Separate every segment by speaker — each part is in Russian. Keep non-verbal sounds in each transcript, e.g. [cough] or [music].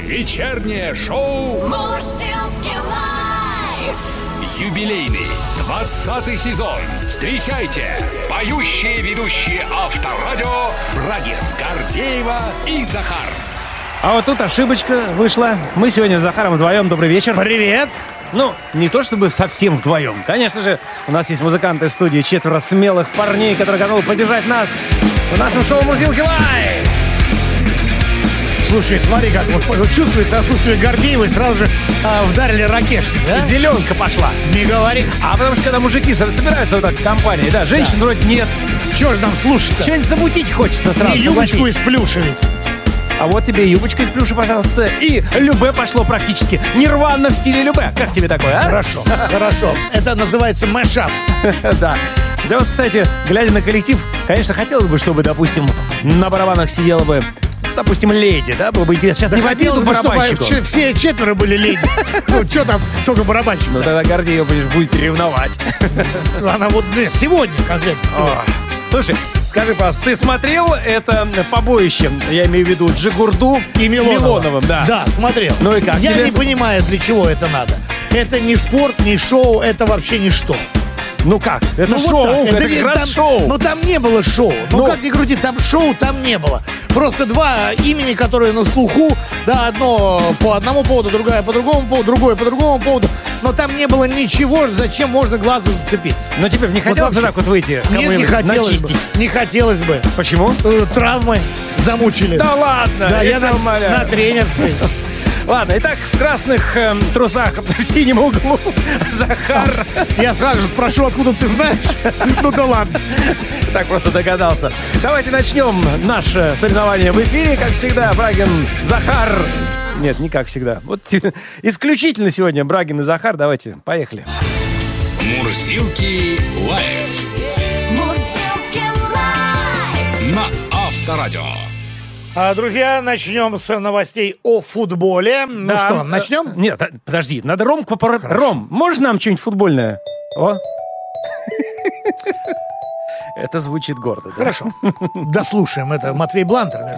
Speaker 1: Вечернее шоу
Speaker 2: Мурзилки лайф.
Speaker 1: юбилейный 20 сезон. Встречайте поющие ведущие Авторадио Брагин, Гордеева и Захар.
Speaker 3: А вот тут ошибочка вышла. Мы сегодня с Захаром вдвоем. Добрый вечер.
Speaker 4: Привет!
Speaker 3: Ну, не то чтобы совсем вдвоем. Конечно же, у нас есть музыканты в студии, четверо смелых парней, которые готовы поддержать нас в нашем шоу «Мурзилки Лайв».
Speaker 4: Слушай, смотри, как вот, вот чувствуется отсутствие Гордеевой, сразу же а, вдарили ракешник, да?
Speaker 3: Зеленка пошла.
Speaker 4: Не говори.
Speaker 3: А потому что когда мужики со- собираются вот так в компании, да, женщин вроде нет.
Speaker 4: Чего же нам слушать-то?
Speaker 3: Что-нибудь замутить хочется сразу,
Speaker 4: Не юбочку
Speaker 3: согласись.
Speaker 4: из плюша ведь.
Speaker 3: А вот тебе юбочка из плюша, пожалуйста. И любе пошло практически. Нирвана в стиле любе. Как тебе такое, а?
Speaker 4: Хорошо, хорошо. Это называется мэшап. [laughs]
Speaker 3: Да. Да вот, кстати, глядя на коллектив, конечно, хотелось бы, чтобы, допустим, на барабанах сидела бы, допустим, леди, да, было бы интересно. Сейчас не в обиду
Speaker 4: чтобы
Speaker 3: барабанщику.
Speaker 4: че- все четверо были леди. [laughs] Ну, что там, только барабанщик.
Speaker 3: Ну тогда Гордеева, будет ревновать.
Speaker 4: Она вот сегодня конкретно.
Speaker 3: Слушай, скажи, пожалуйста, ты смотрел это побоище, я имею в виду Джигурду
Speaker 4: И
Speaker 3: с
Speaker 4: Милонова.
Speaker 3: Милоновым, да?
Speaker 4: Да, смотрел.
Speaker 3: Ну и как
Speaker 4: Я
Speaker 3: тебе?
Speaker 4: не понимаю, для чего это надо. Это не спорт, не шоу, это вообще ничто.
Speaker 3: Ну как? Это
Speaker 4: Ну, вот
Speaker 3: шоу,
Speaker 4: так.
Speaker 3: это,
Speaker 4: не-
Speaker 3: как раз
Speaker 4: там-
Speaker 3: шоу.
Speaker 4: Ну там не было шоу. Ну,
Speaker 3: Ну.
Speaker 4: как ни крути, там шоу там не было. Просто два имени, которые на слуху, да, одно по одному поводу, другое по другому поводу, другое по другому поводу. Но там не было ничего, зачем можно глазу зацепиться.
Speaker 3: Но тебе бы не
Speaker 4: Вот
Speaker 3: хотелось бы
Speaker 4: вообще.
Speaker 3: так вот выйти,
Speaker 4: Нет, не хотелось
Speaker 3: начистить?
Speaker 4: бы. Не хотелось бы.
Speaker 3: Почему?
Speaker 4: Э, Травмы замучили.
Speaker 3: Да ладно,
Speaker 4: Да, я
Speaker 3: тебя
Speaker 4: на, на тренерской.
Speaker 3: Ладно, итак, в красных эм, трусах [laughs] в синем углу [laughs] Захар.
Speaker 4: Я сразу же спрошу, откуда ты знаешь. [laughs] Ну да ладно.
Speaker 3: Так просто догадался. Давайте начнем наше соревнование в эфире. Как всегда, Брагин, Захар. Нет, не как всегда. Вот те- исключительно сегодня Брагин и Захар. Давайте, поехали.
Speaker 1: Мурзилки лайф
Speaker 2: Мурзилки лайф.
Speaker 1: на Авторадио.
Speaker 4: А, Друзья, начнем с новостей о футболе. Ну
Speaker 3: Да.
Speaker 4: что, начнем?
Speaker 3: Нет, подожди, надо Ром попор... Ром, можешь нам что-нибудь футбольное? О. Это звучит гордо. да?
Speaker 4: Хорошо. Дослушаем. Это Матвей Блантер.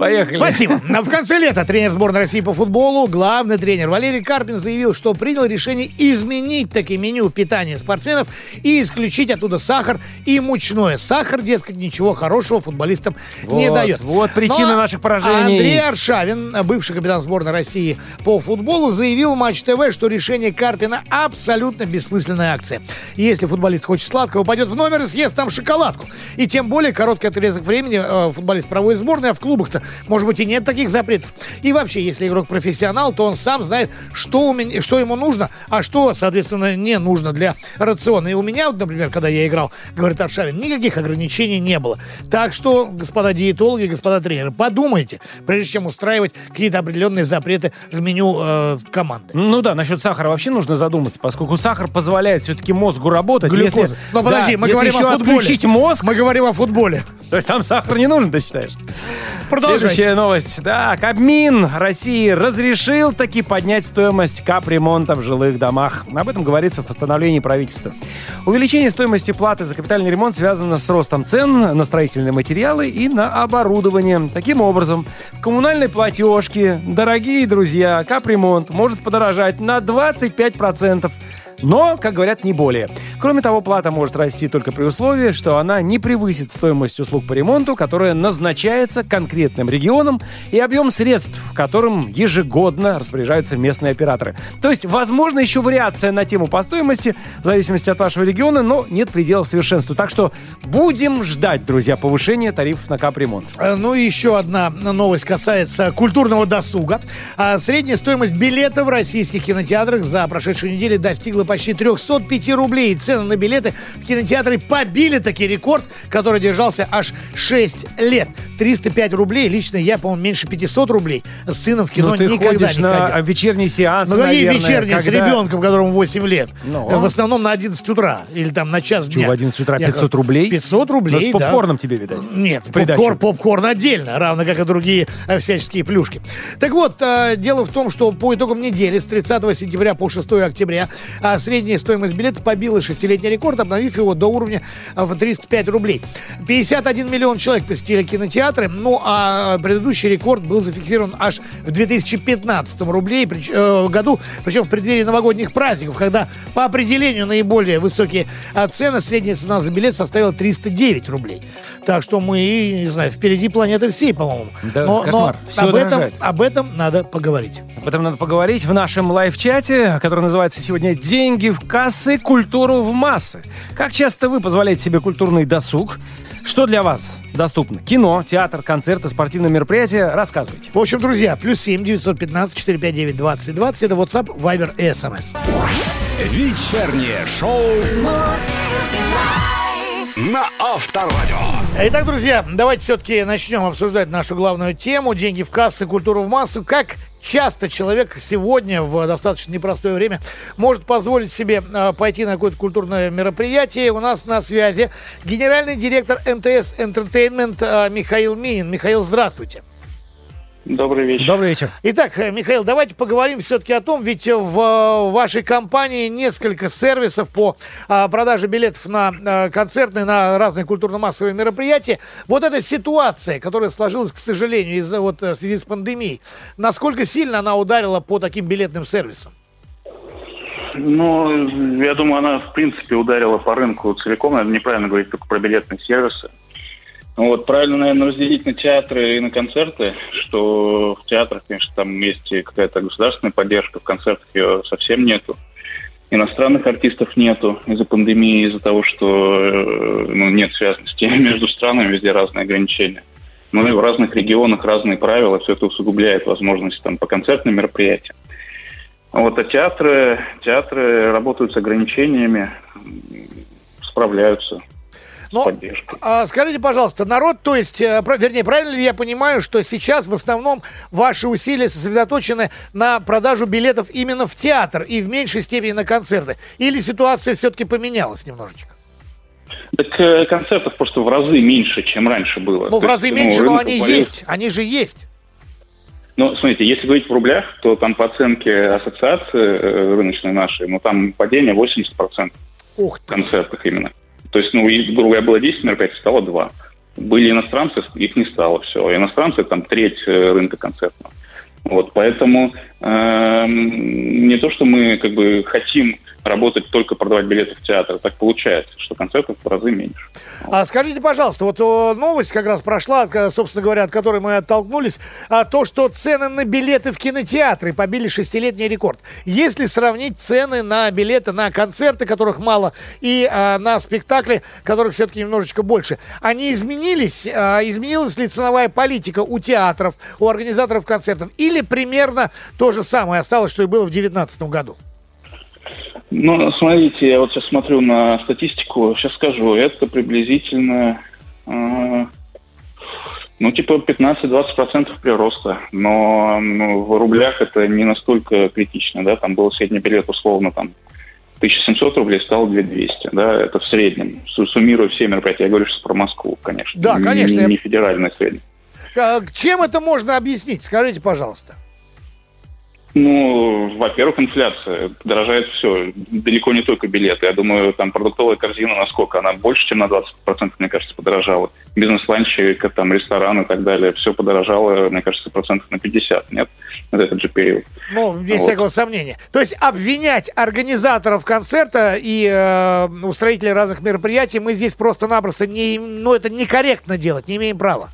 Speaker 3: Поехали.
Speaker 4: Спасибо. [laughs] В конце лета тренер сборной России по футболу, главный тренер Валерий Карпин заявил, что принял решение изменить таки меню питания спортсменов и исключить оттуда сахар и мучное. Сахар, дескать, ничего хорошего футболистам не
Speaker 3: Вот,
Speaker 4: дает.
Speaker 3: вот причина
Speaker 4: а
Speaker 3: наших поражений.
Speaker 4: Андрей Аршавин, бывший капитан сборной России по футболу, заявил Матч ТВ, что решение Карпина абсолютно бессмысленная акция. Если футболист хочет сладкого, пойдет в номер и съест там шоколадку. И тем более короткий отрезок времени э, футболист в сборной, а в клубах-то, может быть, и нет таких запретов. И вообще, если игрок профессионал, то он сам знает, что, у меня, что ему нужно, а что, соответственно, не нужно для рациона. И у меня, вот, например, когда я играл, говорит Аршавин, никаких ограничений не было. Так что, господа диетологи, господа тренеры, подумайте, прежде чем устраивать какие-то определенные запреты в меню э, команды.
Speaker 3: Ну да, насчет сахара вообще нужно задуматься, поскольку сахар позволяет все-таки мозгу работать.
Speaker 4: Глюкоза.
Speaker 3: Если,
Speaker 4: Но подожди,
Speaker 3: да,
Speaker 4: мы говорим о футболе.
Speaker 3: Отключить мозг,
Speaker 4: Мы говорим о футболе.
Speaker 3: то есть там сахар не нужен, ты считаешь?
Speaker 4: Продолжайте.
Speaker 3: Следующая новость. Да, Кабмин России разрешил таки поднять стоимость капремонта в жилых домах. Об этом говорится в постановлении правительства. Увеличение стоимости платы за капитальный ремонт связано с ростом цен на строительные материалы и на оборудование. Таким образом, в коммунальной платежке, дорогие друзья, капремонт может подорожать на 25%. Но, как говорят, не более. Кроме того, плата может расти только при условии, что она не превысит стоимость услуг по ремонту, которая назначается конкретным регионом и объем средств, которым ежегодно распоряжаются местные операторы. То есть, возможно, еще вариация на тему по стоимости, в зависимости от вашего региона, но нет пределов совершенству. Так что будем ждать, друзья, повышения тарифов на капремонт.
Speaker 4: Э, Ну и еще одна новость касается культурного досуга. А Средняя стоимость билета в российских кинотеатрах за прошедшую неделю достигла почти 305 рублей. Цены на билеты в кинотеатры побили таки рекорд, который держался аж 6 лет. 305 рублей. Лично я, по-моему, меньше 500 рублей с сыном в кино
Speaker 3: Ну, ты
Speaker 4: никогда
Speaker 3: ходишь
Speaker 4: не
Speaker 3: на
Speaker 4: ходил.
Speaker 3: вечерний сеанс,
Speaker 4: Ну какие вечерние с
Speaker 3: когда-
Speaker 4: ребенком, которому 8 лет?
Speaker 3: Ну.
Speaker 4: Э, В основном на 11 утра или там на час дня.
Speaker 3: в 11 утра
Speaker 4: Я
Speaker 3: 500
Speaker 4: говорю,
Speaker 3: рублей?
Speaker 4: 500
Speaker 3: Ну,
Speaker 4: рублей,
Speaker 3: с
Speaker 4: да.
Speaker 3: попкорном тебе, видать.
Speaker 4: Нет, попкорн, попкорн отдельно, равно как и другие э, всяческие плюшки. Так вот, э, дело в том, что по итогам недели с 30 сентября по 6 октября э, средняя стоимость билета побила шестилетний рекорд, обновив его до уровня в 305 рублей. 51 миллион человек посетили кинотеатры, ну а предыдущий рекорд был зафиксирован аж в 2015 рублей, прич- э, году, причем в преддверии новогодних праздников, когда по определению наиболее высокие а, цены, средняя цена за билет составила 309 рублей. Так что мы, не знаю, впереди планеты всей, по-моему.
Speaker 3: Да,
Speaker 4: но,
Speaker 3: кошмар.
Speaker 4: но
Speaker 3: Всё
Speaker 4: об, этом, об этом надо поговорить.
Speaker 3: Об этом надо поговорить в нашем лайв-чате, который называется сегодня «Деньги в кассы, культуру в массы». Как часто вы позволяете себе культурный досуг? Что для вас доступно? Кино, театр, концерты, спортивные мероприятия? Рассказывайте.
Speaker 4: В общем, друзья, плюс 7 915 459 20 20 это WhatsApp, Viber и SMS.
Speaker 1: Вечернее шоу на Авторадио.
Speaker 4: Итак, друзья, давайте все-таки начнем обсуждать нашу главную тему «Деньги в кассы, культуру в массу». Как часто человек сегодня в достаточно непростое время может позволить себе э, пойти на какое-то культурное мероприятие. У нас на связи генеральный директор МТС Entertainment э, Михаил Минин. Михаил, здравствуйте.
Speaker 5: Добрый вечер.
Speaker 3: Добрый вечер.
Speaker 4: Итак, э, Михаил, давайте поговорим все-таки о том, ведь в э, вашей компании несколько сервисов по а, продаже билетов на э, концертные, на разные культурно-массовые мероприятия. Вот эта ситуация, которая сложилась, к сожалению, из-за вот э, в связи с пандемией, насколько сильно она ударила по таким билетным сервисам?
Speaker 5: Ну, я думаю, она, в принципе, ударила по рынку целиком. Наверное, неправильно говорить только про билетные сервисы. Ну Вот, правильно, наверное, разделить на театры и на концерты, что в театрах, конечно, там есть какая-то государственная поддержка, в концертах ее совсем нету. Иностранных артистов нету из-за пандемии, из-за того, что э, ну, нет связности [laughs] между странами, везде разные ограничения. Ну и в разных регионах разные правила, все это усугубляет возможности там по концертным мероприятиям. Вот, а театры, театры работают с ограничениями, справляются
Speaker 4: Но
Speaker 5: с поддержкой.
Speaker 4: а, скажите, пожалуйста, народ, то есть, э, про- вернее, правильно ли я понимаю, что сейчас в основном ваши усилия сосредоточены на продажу билетов именно в театр и в меньшей степени на концерты? Или ситуация все-таки поменялась немножечко?
Speaker 5: Так э, концертов просто в разы меньше, чем раньше было.
Speaker 4: Ну, в разы
Speaker 5: есть,
Speaker 4: меньше, но они
Speaker 5: упалил.
Speaker 4: есть. Они же есть.
Speaker 5: Ну, смотрите, если говорить в рублях, то там по оценке ассоциации э, рыночной нашей, ну, там падение 80%
Speaker 4: Ух
Speaker 5: в
Speaker 4: ты.
Speaker 5: концертах именно. То есть, ну, грубо говоря, было 10 мероприятий, стало 2. Были иностранцы, их не стало все. Иностранцы там треть э, рынка концертного. Вот, поэтому эм, не то, что мы как бы хотим работать только продавать билеты в театр, так получается, что концертов в разы меньше.
Speaker 4: А скажите, пожалуйста, вот о, новость как раз прошла, к- собственно говоря, от которой мы оттолкнулись, а, то, что цены на билеты в кинотеатры побили шестилетний рекорд. Если сравнить цены на билеты на концерты, которых мало, и а, на спектакли, которых все-таки немножечко больше, они изменились? Изменилась ли ценовая политика у театров, у организаторов концертов? Или примерно то же самое осталось, что и было в 2019 году?
Speaker 5: Ну, смотрите, я вот сейчас смотрю на статистику, сейчас скажу, это приблизительно, э, ну, типа 15-20% прироста, но ну, в рублях это не настолько критично, да, там был средний билет условно там 1700 рублей, стало 2200, да, это в среднем, су- суммируя все мероприятия, я говорю сейчас про Москву, конечно.
Speaker 4: Да,
Speaker 5: Не-
Speaker 4: конечно,
Speaker 5: Не, федеральный средний.
Speaker 4: А, Чем это можно объяснить? Скажите, пожалуйста.
Speaker 5: Ну, во-первых, инфляция. Дорожает все. Далеко не только билеты. Я думаю, там продуктовая корзина насколько? Она больше, чем на 20%, мне кажется, подорожала. Бизнес-ланчи, там ресторан и так далее. Все подорожало, мне кажется, процентов на 50, нет? Вот этот же период.
Speaker 4: Ну, без
Speaker 5: Вот.
Speaker 4: всякого сомнения. То есть обвинять организаторов концерта и э, устроителей разных мероприятий мы здесь просто-напросто не, ну, это некорректно делать, не имеем права.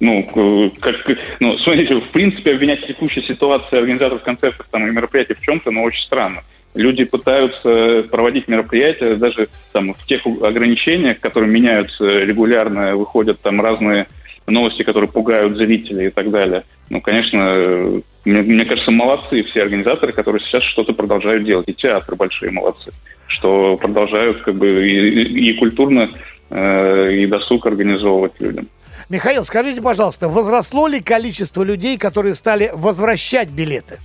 Speaker 5: Ну, э, как, ну, смотрите, в принципе, обвинять текущую ситуацию организаторов концертов там, и мероприятий в чем-то, ну, очень странно. Люди пытаются проводить мероприятия даже там в тех ограничениях, которые меняются регулярно, выходят там разные новости, которые пугают зрителей и так далее. Ну, конечно, э, мне, мне кажется, молодцы все организаторы, которые сейчас что-то продолжают делать. И театры большие молодцы, что продолжают как бы и- и культурно, э, и досуг организовывать людям.
Speaker 4: Михаил, скажите, пожалуйста, возросло ли количество людей, которые стали возвращать билеты?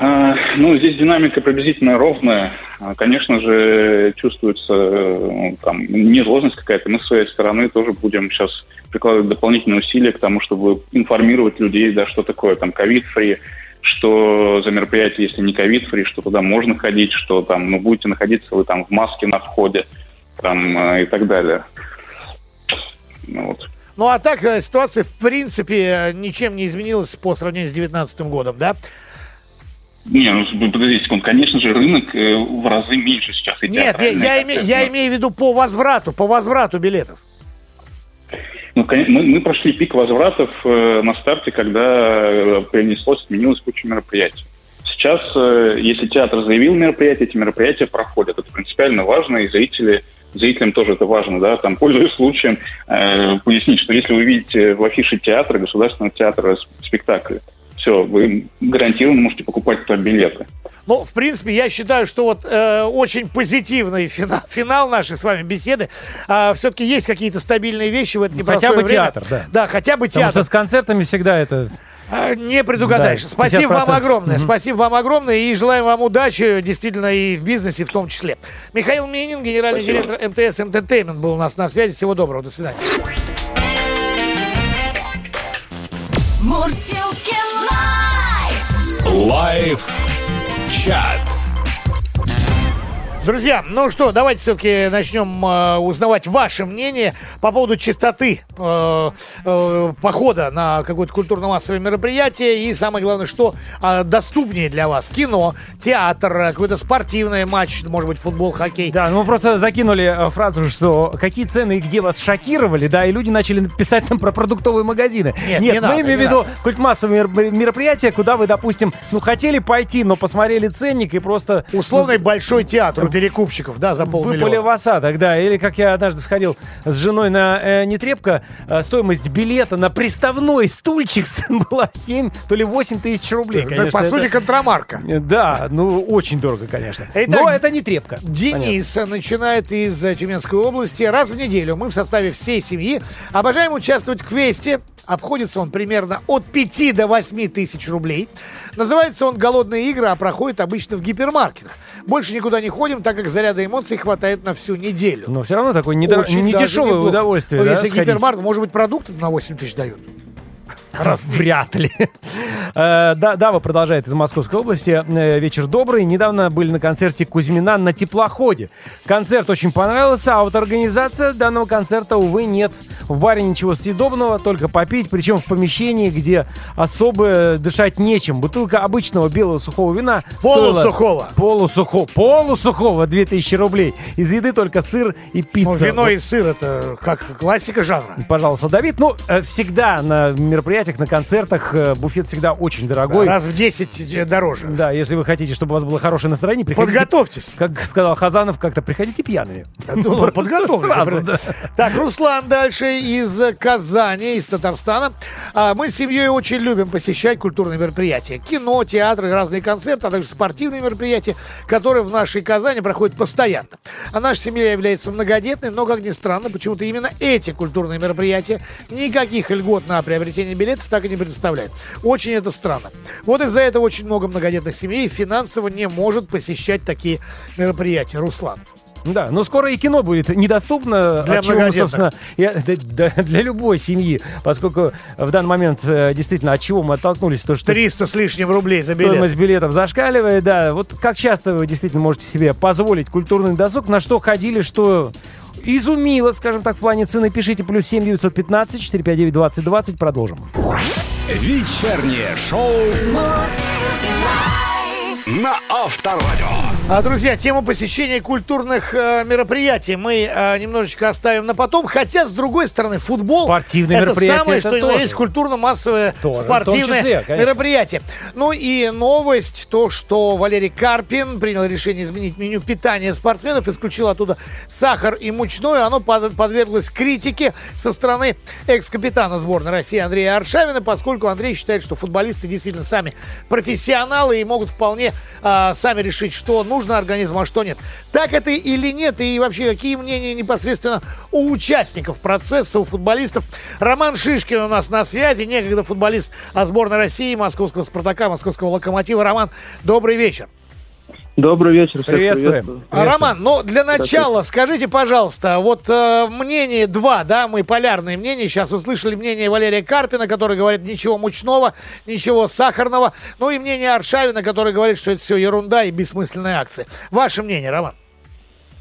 Speaker 5: А, Ну, здесь динамика приблизительно ровная. А, Конечно же, чувствуется э, там нервозность какая-то. Мы с своей стороны тоже будем сейчас прикладывать дополнительные усилия к тому, чтобы информировать людей, да, что такое там covid-free, что за мероприятие, если не covid-free, что туда можно ходить, что там, ну, будете находиться вы там в маске на входе, там, э, и так далее.
Speaker 4: Ну, вот. Ну, а так э, ситуация, в принципе, э, ничем не изменилась по сравнению с 2019 годом, да?
Speaker 5: Не, ну подождите секунду, конечно же, рынок в разы меньше сейчас.
Speaker 4: Нет, я, я, име, я имею в виду по возврату, по возврату билетов.
Speaker 5: Ну, конечно, мы, мы прошли пик возвратов э, на старте, когда э, принеслось, сменилось куча мероприятий. Сейчас, э, если театр заявил мероприятие, эти мероприятия проходят. Это принципиально важно, и зрители зрителям тоже это важно, да, там, пользуясь случаем, э, пояснить, что если вы видите в афише театра, государственного театра спектакль, все, вы гарантированно можете покупать туда билеты.
Speaker 4: Ну, в принципе, я считаю, что вот э, очень позитивный финал, финал нашей с вами беседы. Э, а, все-таки есть какие-то стабильные вещи в это
Speaker 3: ну, Хотя бы время. театр, да.
Speaker 4: Да, хотя бы
Speaker 3: Потому
Speaker 4: театр.
Speaker 3: что с концертами всегда это...
Speaker 4: А, не предугадаешь. Да, Спасибо вам огромное. Mm-hmm. Спасибо вам огромное и желаем вам удачи, действительно, и в бизнесе в том числе. Михаил Минин, генеральный Спасибо. директор МТС Entertainment был у нас на связи. Всего доброго. До свидания. Мурзилки
Speaker 1: Live. Live чат.
Speaker 4: Друзья, ну что, давайте все-таки начнем э, узнавать ваше мнение по поводу чистоты э, э, похода на какое-то культурно-массовое мероприятие и самое главное, что э, доступнее для вас. Кино, театр, какой-то спортивный матч, может быть, футбол, хоккей.
Speaker 3: Да, ну мы просто закинули э, фразу, что какие цены и где вас шокировали, да, и люди начали писать нам про продуктовые магазины.
Speaker 4: Нет, Нет не мы
Speaker 3: надо, имеем в виду культмассовые мероприятия, куда вы, допустим, ну хотели пойти, но посмотрели ценник и просто...
Speaker 4: Условный ну, большой театр перекупщиков, да, за полмиллиона.
Speaker 3: Выпали в осадок, да. Или как я однажды сходил с женой на э, Нетребко, э, стоимость билета на приставной стульчик [laughs] была 7, то ли 8 тысяч рублей,
Speaker 4: конечно. Ну, по это... сути, контрамарка.
Speaker 3: Да, ну, очень дорого, конечно. Итак, Но это не Трепка.
Speaker 4: Денис понятно. начинает из Тюменской области. Раз в неделю мы в составе всей семьи обожаем участвовать в квесте Обходится он примерно от 5 до 8 тысяч рублей. Называется он «Голодные игры», а проходит обычно в гипермаркетах. Больше никуда не ходим, так как заряда эмоций хватает на всю неделю.
Speaker 3: Но все равно такое недор... не дешевое удовольствие.
Speaker 4: Ну, да, если гипермаркет, может быть, продукты на 8 тысяч дают.
Speaker 3: Вряд ли. Э, да, Дава продолжает из Московской области. Э, вечер добрый. Недавно были на концерте Кузьмина на теплоходе. Концерт очень понравился, а вот организация данного концерта, увы, нет. В баре ничего съедобного, только попить, причем в помещении, где особо дышать нечем. Бутылка обычного белого сухого вина
Speaker 4: Полусухого.
Speaker 3: Полусухого. Полусухого 2000 рублей. Из еды только сыр и пицца. Ну,
Speaker 4: вино вот. и сыр это как классика жанра.
Speaker 3: Пожалуйста, Давид. Ну, э, всегда на мероприятиях, на концертах буфет всегда очень дорогой.
Speaker 4: Да, раз в 10 э, дороже.
Speaker 3: Да, если вы хотите, чтобы у вас было хорошее настроение, приходите...
Speaker 4: Подготовьтесь.
Speaker 3: Как сказал Хазанов, как-то приходите пьяными.
Speaker 4: Ну, подготовьтесь. Сразу, да. Так, Руслан дальше из Казани, из Татарстана. А, мы с семьей очень любим посещать культурные мероприятия. Кино, театры, разные концерты, а также спортивные мероприятия, которые в нашей Казани проходят постоянно. А наша семья является многодетной, но, как ни странно, почему-то именно эти культурные мероприятия никаких льгот на приобретение билетов так и не предоставляют. Очень это странно. Вот из-за этого очень много многодетных семей финансово не может посещать такие мероприятия. Руслан.
Speaker 3: Да, но скоро и кино будет недоступно.
Speaker 4: Для чего собственно,
Speaker 3: я, да, да, для любой семьи, поскольку в данный момент э, действительно от чего мы оттолкнулись, то что
Speaker 4: 300 с лишним рублей за билет.
Speaker 3: Стоимость билетов зашкаливает, да. Вот как часто вы действительно можете себе позволить культурный досуг, на что ходили, что изумило, скажем так, в плане цены. Пишите плюс 7 915 459 20 20. Продолжим.
Speaker 1: Вечернее шоу на Авторадио.
Speaker 4: А, друзья, тему посещения культурных э, мероприятий мы э, немножечко оставим на потом. Хотя, с другой стороны, футбол
Speaker 3: Спортивные
Speaker 4: это самое,
Speaker 3: это
Speaker 4: что есть культурно-массовое тоже, спортивное числе, мероприятие. Ну и новость, то, что Валерий Карпин принял решение изменить меню питания спортсменов, исключил оттуда сахар и мучное. Оно под, подверглось критике со стороны экс-капитана сборной России Андрея Аршавина, поскольку Андрей считает, что футболисты действительно сами профессионалы и могут вполне э, сами решить, что нужно организму, а что нет. Так это или нет, и вообще какие мнения непосредственно у участников процесса, у футболистов. Роман Шишкин у нас на связи, некогда футболист сборной России, московского «Спартака», московского «Локомотива». Роман, добрый вечер.
Speaker 6: Добрый вечер. всех
Speaker 3: Приветствуем.
Speaker 4: А, Роман, ну для начала скажите, пожалуйста, вот э, мнение два, да, мы полярные мнения. Сейчас услышали мнение Валерия Карпина, который говорит ничего мучного, ничего сахарного. Ну и мнение Аршавина, который говорит, что это все ерунда и бессмысленные акции. Ваше мнение, Роман?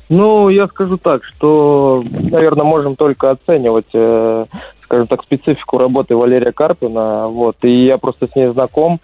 Speaker 6: Ну, я скажу так, что, наверное, можем только оценивать, э, скажем так, специфику работы Валерия Карпина. Вот, и я просто с ней знаком.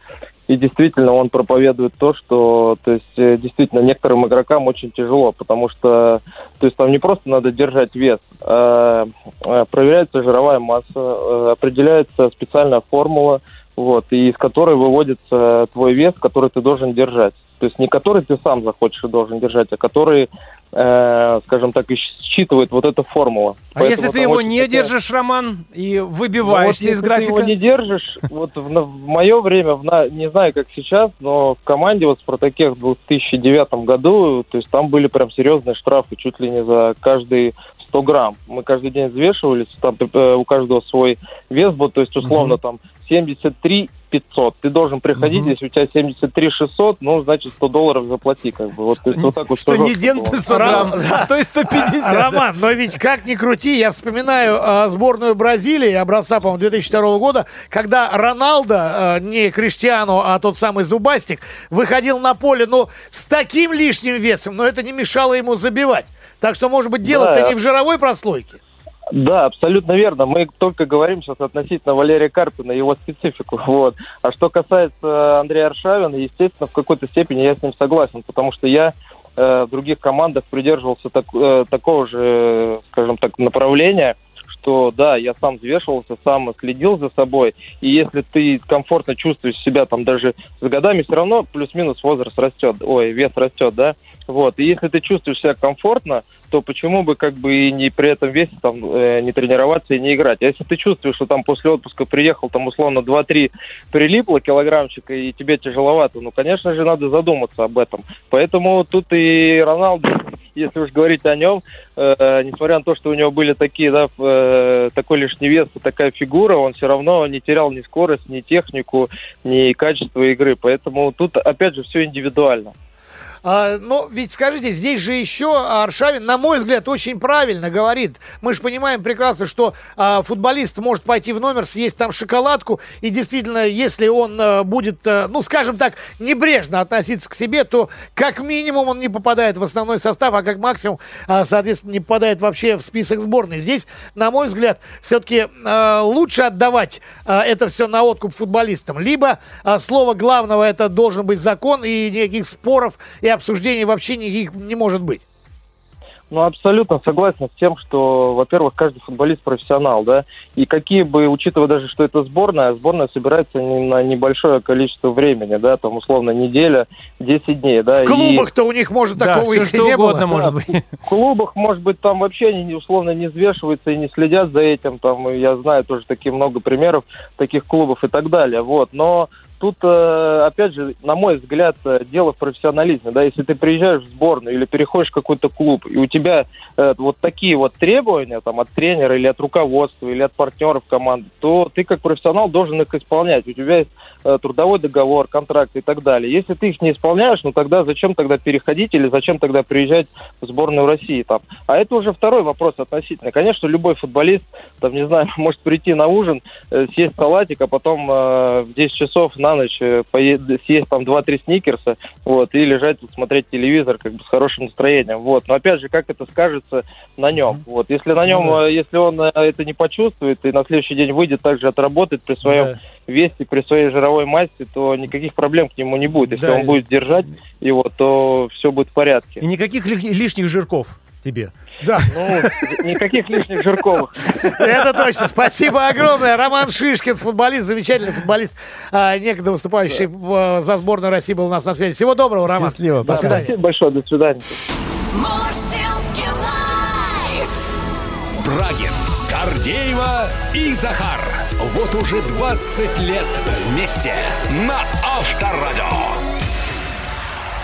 Speaker 6: И действительно, он проповедует то, что, то есть, э, действительно, некоторым игрокам очень тяжело, потому что, то есть, там не просто надо держать вес, а э, проверяется жировая масса, э, определяется специальная формула, вот, и из которой выводится твой вес, который ты должен держать. То есть не который ты сам захочешь и должен держать, а который, э, скажем так, считывает вот эта формула.
Speaker 3: А
Speaker 6: Поэтому
Speaker 3: если ты его не
Speaker 6: такая-
Speaker 3: держишь, Роман, и
Speaker 6: ну, вот
Speaker 3: выбиваешься из
Speaker 6: если ты
Speaker 3: графика?
Speaker 6: его не держишь, вот в, в мое время, в на- не знаю, как сейчас, но в команде вот в «Спартаке» в 2009 году, то есть там были прям серьезные штрафы, чуть ли не за каждый 100 грамм. Мы каждый день взвешивались, там э, у каждого свой вес был, то есть условно там 73 500. Ты должен приходить,
Speaker 3: Мгм.
Speaker 6: если у тебя 73 600, ну, значит, 100 долларов заплати, как бы. Вот, то есть, вот так вот
Speaker 3: Что не ден ты 100 грамм, а то и 150.
Speaker 4: Роман, но ведь как ни крути, я вспоминаю э, сборную Бразилии образца, по-моему, 2002 года, когда Роналдо, э, не Криштиану, а тот самый Зубастик, выходил на поле, ну, с таким лишним весом, но это не мешало ему забивать. Так что, может быть, дело-то
Speaker 6: Да.
Speaker 4: не в жировой прослойке.
Speaker 6: Да, абсолютно верно. Мы только говорим сейчас относительно Валерия Карпина и его специфику. [laughs] Вот. А что касается Андрея Аршавина, естественно, в какой-то степени я с ним согласен, потому что я э, в других командах придерживался так- э, такого же, скажем так, направления, что да, я сам взвешивался, сам следил за собой, и если ты комфортно чувствуешь себя там даже с годами, все равно плюс-минус возраст растет, ой, вес растет, да, вот, и если ты чувствуешь себя комфортно, то почему бы как бы и не при этом весе там э, не тренироваться и не играть. А если ты чувствуешь, что там после отпуска приехал, там условно 2-3 прилипло килограммчика, и тебе тяжеловато, ну, конечно же, надо задуматься об этом. Поэтому тут и Роналду, если уж говорить о нем, э, несмотря на то, что у него были такие, да, э, такой лишний вес и такая фигура, он все равно не терял ни скорость, ни технику, ни качество игры. Поэтому тут, опять же, все индивидуально.
Speaker 4: А, но ведь скажите, здесь же еще Аршавин, на мой взгляд, очень правильно говорит. Мы же понимаем прекрасно, что а, футболист может пойти в номер, съесть там шоколадку, и действительно, если он а, будет, ну, скажем так, небрежно относиться к себе, то как минимум он не попадает в основной состав, а как максимум, соответственно, не попадает вообще в список сборной. Здесь, на мой взгляд, все-таки лучше отдавать это все на откуп футболистам. Либо слово главного это должен быть закон, и никаких споров и обсуждений вообще никаких не может быть.
Speaker 6: Ну, абсолютно согласен с тем, что, во-первых, каждый футболист профессионал, да, и какие бы, учитывая даже, что это сборная, сборная собирается не на небольшое количество времени, да, там, условно, неделя, 10 дней, да.
Speaker 4: В
Speaker 6: и
Speaker 4: клубах-то у них, может,
Speaker 3: Да,
Speaker 4: такого
Speaker 3: все
Speaker 4: и
Speaker 3: что
Speaker 4: не
Speaker 3: угодно
Speaker 4: было.
Speaker 3: может быть. [laughs]
Speaker 6: В клубах, может быть, там вообще они, условно, не взвешиваются и не следят за этим, там, и я знаю тоже такие много примеров таких клубов и так далее, вот, но тут, э, опять же, на мой взгляд, э, дело в профессионализме, да, если ты приезжаешь в сборную или переходишь в какой-то клуб, и у тебя э, вот такие вот требования, там, от тренера или от руководства, или от партнеров команды, то ты как профессионал должен их исполнять, у тебя есть трудовой договор, контракт и так далее. Если ты их не исполняешь, ну тогда зачем тогда переходить или зачем тогда приезжать в сборную России там? А это уже второй вопрос относительно. Конечно, любой футболист, там, не знаю, [laughs] может прийти на ужин, съесть салатик, а потом э, в 10 часов на ночь э, поесть, съесть там 2-3 сникерса, вот, и лежать смотреть телевизор как бы с хорошим настроением, вот. Но опять же, как это скажется на нем, вот. Если на нем, э, если он э, это не почувствует и на следующий день выйдет также отработает при своем
Speaker 3: Да.
Speaker 6: весе, при своей жировой массе, то никаких проблем к нему не будет. Если
Speaker 3: Да.
Speaker 6: он будет держать его, то все будет в порядке.
Speaker 3: И никаких ли- лишних жирков тебе.
Speaker 4: Да,
Speaker 6: Ну, никаких лишних жирковых.
Speaker 4: это точно. Спасибо огромное. Роман Шишкин, футболист, замечательный футболист, а, некогда выступающий э, за сборную России, был у нас на связи. Всего доброго, Роман.
Speaker 3: Счастливо,
Speaker 4: До свидания.
Speaker 6: Спасибо большое, до свидания.
Speaker 1: Брагин, Гордеева и Захар. Вот уже 20 лет вместе на Авторадио.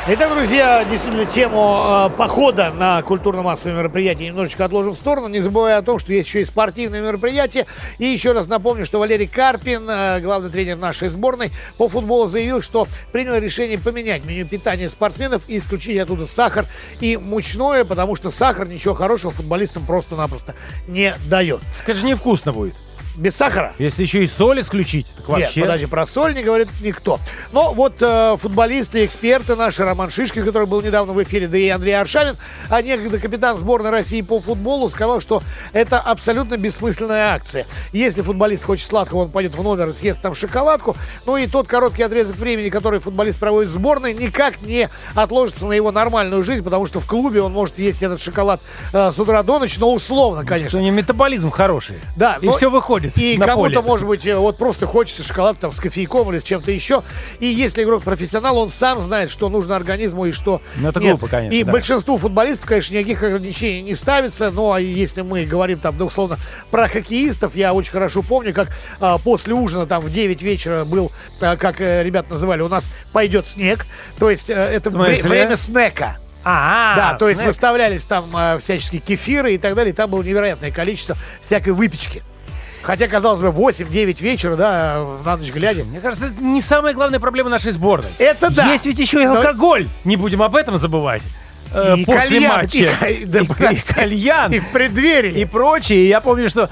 Speaker 4: Итак, друзья, действительно, тему э, похода на культурно-массовые мероприятия немножечко отложим в сторону, не забывая о том, что есть еще и спортивные мероприятия. И еще раз напомню, что Валерий Карпин, э, главный тренер нашей сборной по футболу, заявил, что принял решение поменять меню питания спортсменов и исключить оттуда сахар и мучное, потому что сахар ничего хорошего футболистам просто-напросто не дает.
Speaker 3: Это же невкусно будет.
Speaker 4: Без сахара?
Speaker 3: Если еще и соль исключить, так
Speaker 4: Нет,
Speaker 3: вообще...
Speaker 4: подожди, про соль не говорит никто. Но вот э, футболисты, эксперты наши, Роман Шишкин, который был недавно в эфире, да и Андрей Аршавин, а некогда капитан сборной России по футболу, сказал, что это абсолютно бессмысленная акция. Если футболист хочет сладкого, он пойдет в номер и съест там шоколадку. Ну и тот короткий отрезок времени, который футболист проводит в сборной, никак не отложится на его нормальную жизнь, потому что в клубе он может есть этот шоколад э, с утра до ночи, но условно, конечно.
Speaker 3: Что у него метаболизм хороший.
Speaker 4: Да,
Speaker 3: И
Speaker 4: но-
Speaker 3: все выходит
Speaker 4: И
Speaker 3: на
Speaker 4: кому-то,
Speaker 3: поле.
Speaker 4: может быть, э, вот просто хочется шоколад там с кофейком или с чем-то еще. И если игрок профессионал, он сам знает, что нужно организму и что
Speaker 3: Ну, это
Speaker 4: нет.
Speaker 3: глупо, конечно,
Speaker 4: И
Speaker 3: да.
Speaker 4: большинству футболистов, конечно, никаких ограничений не ставится. Ну, а если мы говорим там, ну, условно, про хоккеистов, я очень хорошо помню, как а, после ужина там в 9 вечера был, а, как э, ребят называли, у нас пойдет снег. То есть э, это вре- время снека.
Speaker 3: А,
Speaker 4: Да, то есть выставлялись там э, всяческие кефиры и так далее. И там было невероятное количество всякой выпечки. Хотя, казалось бы, 8-9 вечера, да, на ночь глядя.
Speaker 3: Мне кажется, это не самая главная проблема нашей сборной.
Speaker 4: Это да.
Speaker 3: Есть ведь еще и
Speaker 4: Но-
Speaker 3: алкоголь. Не будем об этом забывать. Э,
Speaker 4: И
Speaker 3: после
Speaker 4: кальян,
Speaker 3: матча.
Speaker 4: и [laughs] да,
Speaker 3: И- и кальян.
Speaker 4: И в преддверии.
Speaker 3: и прочее. И Я помню, что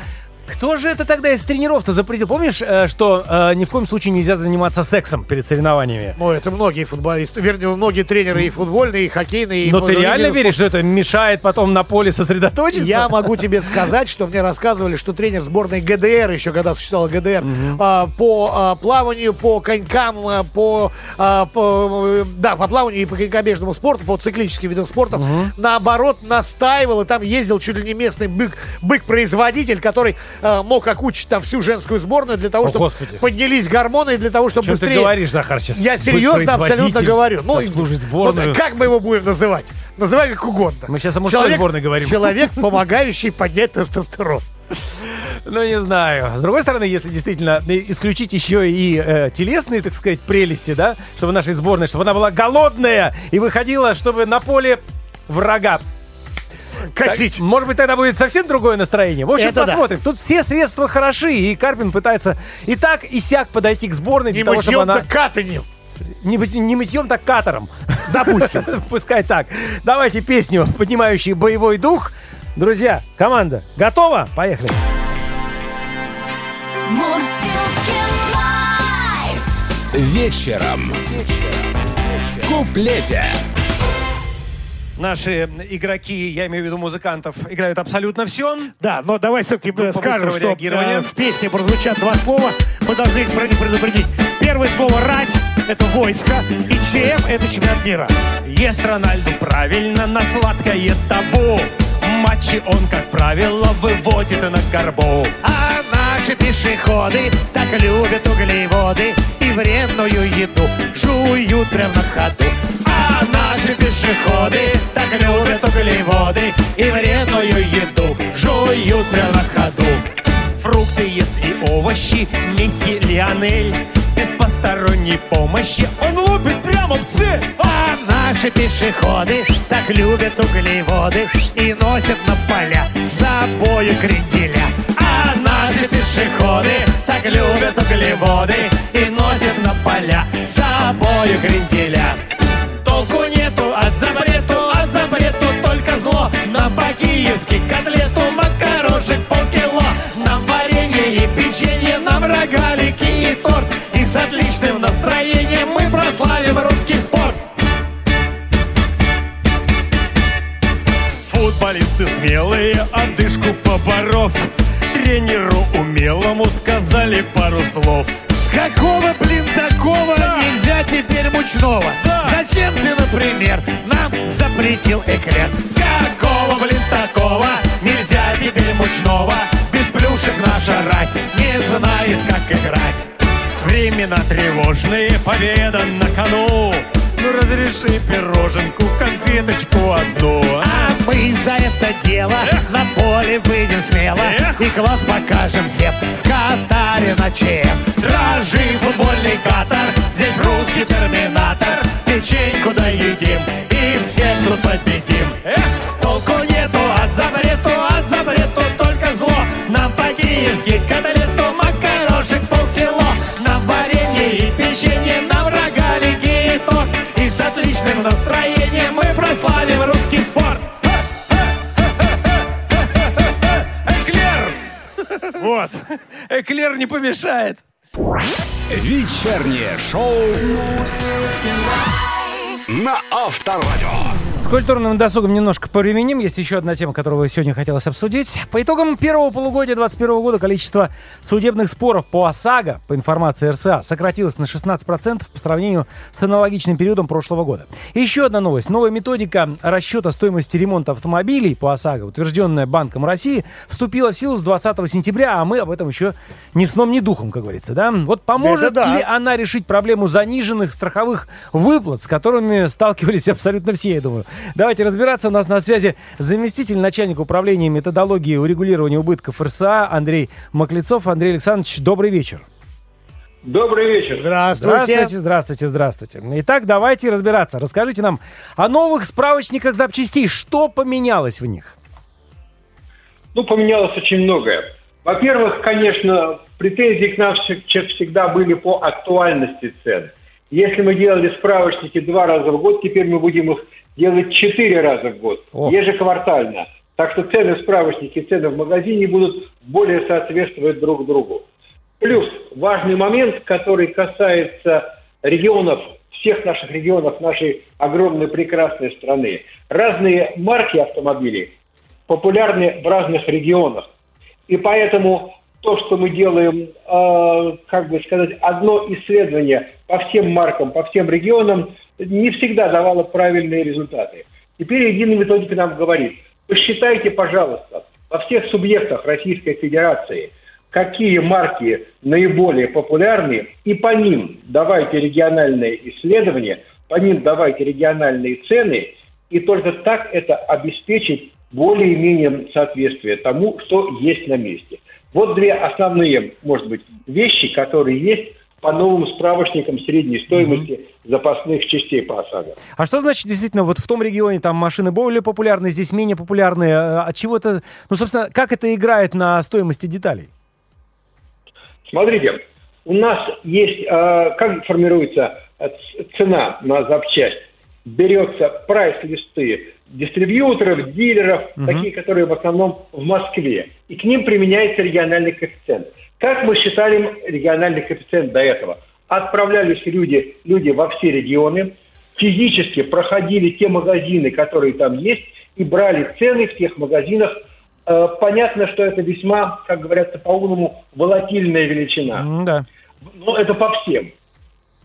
Speaker 3: кто же это тогда из тренеров-то запретил? Помнишь, э, что э, ни в коем случае нельзя заниматься сексом перед соревнованиями?
Speaker 4: Ну, это многие футболисты, вернее, многие тренеры и футбольные, и хоккейные. и
Speaker 3: Но ты реально веришь, что это мешает потом на поле сосредоточиться?
Speaker 4: Я могу тебе сказать, что мне рассказывали, что тренер сборной ГДР, еще когда существовала ГДР, а, по а, плаванию, по конькам, а, по, по, да, по плаванию и по конькобежному спорту, по циклическим видам спорта, наоборот, настаивал, и там ездил чуть ли не местный бык, бык-производитель, который а, мог окучить там всю женскую сборную для того,
Speaker 3: О,
Speaker 4: чтобы
Speaker 3: Господи.
Speaker 4: поднялись гормоны, и для того, чтобы
Speaker 3: Чем ты
Speaker 4: быстрее...
Speaker 3: говоришь, Захар, сейчас?
Speaker 4: Я серьезно абсолютно говорю. Ну, и-
Speaker 3: служить
Speaker 4: ну,
Speaker 3: сборную.
Speaker 4: как мы его будем называть? Называй как угодно.
Speaker 3: Мы сейчас о мужской сборной говорим.
Speaker 4: Человек, помогающий поднять тестостерон.
Speaker 3: Ну, не знаю. С другой стороны, если действительно э, исключить еще и э, телесные, так сказать, прелести, да, чтобы нашей сборной, чтобы она была голодная и выходила, чтобы на поле врага
Speaker 4: Косить.
Speaker 3: Так, может быть, тогда будет совсем другое настроение. В общем,
Speaker 4: Это да.
Speaker 3: посмотрим. Тут все средства хороши, и Карпин пытается и так, и сяк подойти к сборной для
Speaker 4: Не
Speaker 3: того, чтобы она...
Speaker 4: так катанем.
Speaker 3: Не, не мытьем, так катором.
Speaker 4: Допустим. [laughs]
Speaker 3: Пускай так. Давайте песню, поднимающую боевой дух. Друзья, команда, готова? Поехали.
Speaker 1: Вечером. В куплете.
Speaker 3: Наши игроки, я имею в виду музыкантов, играют абсолютно все.
Speaker 4: Да, но давай все-таки скажем, что э, в песне прозвучат два слова. Мы должны их предупредить. Первое слово «рать» — это войско, и ЧМ — это чемпионат мира.
Speaker 3: Ест Рональду правильно на сладкое табу. Матчи он, как правило, вывозит на горбу.
Speaker 4: А наши пешеходы так любят углеводы и вредную еду жуют прямо на ходу.
Speaker 3: А наши пешеходы так любят углеводы и вредную еду жуют прямо на ходу. Фрукты ест и овощи, Месси Лионель. Без посторонней помощи он лупит прямо в цель.
Speaker 4: А наши пешеходы так любят углеводы и носят на поля с собою кренделя.
Speaker 3: А наши пешеходы так любят углеводы и носят на поля с собою кренделя. Толку нету На по-киевски котлету макарошек полкило. Нам варенье и печенье, нам рогалики и торт. И с отличным настроением мы прославим русский спорт. Футболисты смелые, одышку поборов Тренеру умелому сказали пару слов
Speaker 4: С какого, блин, такого нельзя теперь мучного?
Speaker 3: Да.
Speaker 4: Зачем ты, например, нам запретил эклер?
Speaker 3: С какого, блин, такого нельзя теперь мучного Без плюшек наша рать не знает, как играть Времена тревожные, победа на кону Ну разреши пироженку, конфеточку одну
Speaker 4: А мы за это дело на поле выйдем смело
Speaker 3: Эх.
Speaker 4: И класс покажем всем в Катаре на чем
Speaker 3: Дрожи, футбольный катар, здесь русский терминатор
Speaker 7: печеньку доедим и всех тут победим. Эх, толку нету от запрету, от запрету только зло. Нам по-киевски котлету,
Speaker 3: Вот. Эклер не помешает.
Speaker 1: Вечернее шоу на Авторадио.
Speaker 3: С культурным досугом немножко повременим. Есть еще одна тема, которую сегодня хотелось обсудить. По итогам первого полугодия 2021 года количество судебных споров по ОСАГО, по информации РСА, сократилось на 16% по сравнению с аналогичным периодом прошлого года. И еще одна новость. Новая методика расчета стоимости ремонта автомобилей по ОСАГО, утвержденная Банком России, вступила в силу с 20 сентября, а мы об этом еще ни сном, ни духом, как говорится. Да? Вот поможет
Speaker 4: да.
Speaker 3: ли она решить проблему заниженных страховых выплат, с которыми сталкивались абсолютно все, я думаю. Давайте разбираться. У нас на связи заместитель начальника управления методологии урегулирования убытков РСА Андрей Маклецов. Андрей Александрович, добрый вечер.
Speaker 8: Добрый вечер.
Speaker 4: Здравствуйте.
Speaker 3: Здравствуйте, здравствуйте, здравствуйте. Итак, давайте разбираться. Расскажите нам о новых справочниках запчастей. Что поменялось в них?
Speaker 8: Ну, поменялось очень многое. Во-первых, конечно, претензии к нам всегда были по актуальности цен. Если мы делали справочники два раза в год, теперь мы будем их делать четыре раза в год,
Speaker 3: О.
Speaker 8: ежеквартально. Так что цены в справочнике, цены в магазине будут более соответствовать друг другу. Плюс важный момент, который касается регионов, всех наших регионов нашей огромной прекрасной страны. Разные марки автомобилей популярны в разных регионах. И поэтому то, что мы делаем, э, как бы сказать, одно исследование по всем маркам, по всем регионам, не всегда давало правильные результаты. Теперь единая методика нам говорит, посчитайте, пожалуйста, во всех субъектах Российской Федерации, какие марки наиболее популярны, и по ним давайте региональные исследования, по ним давайте региональные цены, и только так это обеспечить более-менее соответствие тому, что есть на месте. Вот две основные, может быть, вещи, которые есть по новым справочникам средней стоимости запасных частей по ОСАГО.
Speaker 3: А что значит действительно вот в том регионе там машины более популярны, здесь менее популярные? От чего это, ну, собственно, как это играет на стоимости деталей?
Speaker 8: Смотрите, у нас есть, э, как формируется цена на запчасть. Берется прайс-листы дистрибьюторов, дилеров, такие, которые в основном в Москве. И к ним применяется региональный коэффициент. Как мы считали региональный коэффициент до этого? Отправлялись люди, люди во все регионы, физически проходили те магазины, которые там есть, и брали цены в тех магазинах. Э, понятно, что это весьма, как говорится по-умному, волатильная величина.
Speaker 3: Да.
Speaker 8: Ну, это по всем.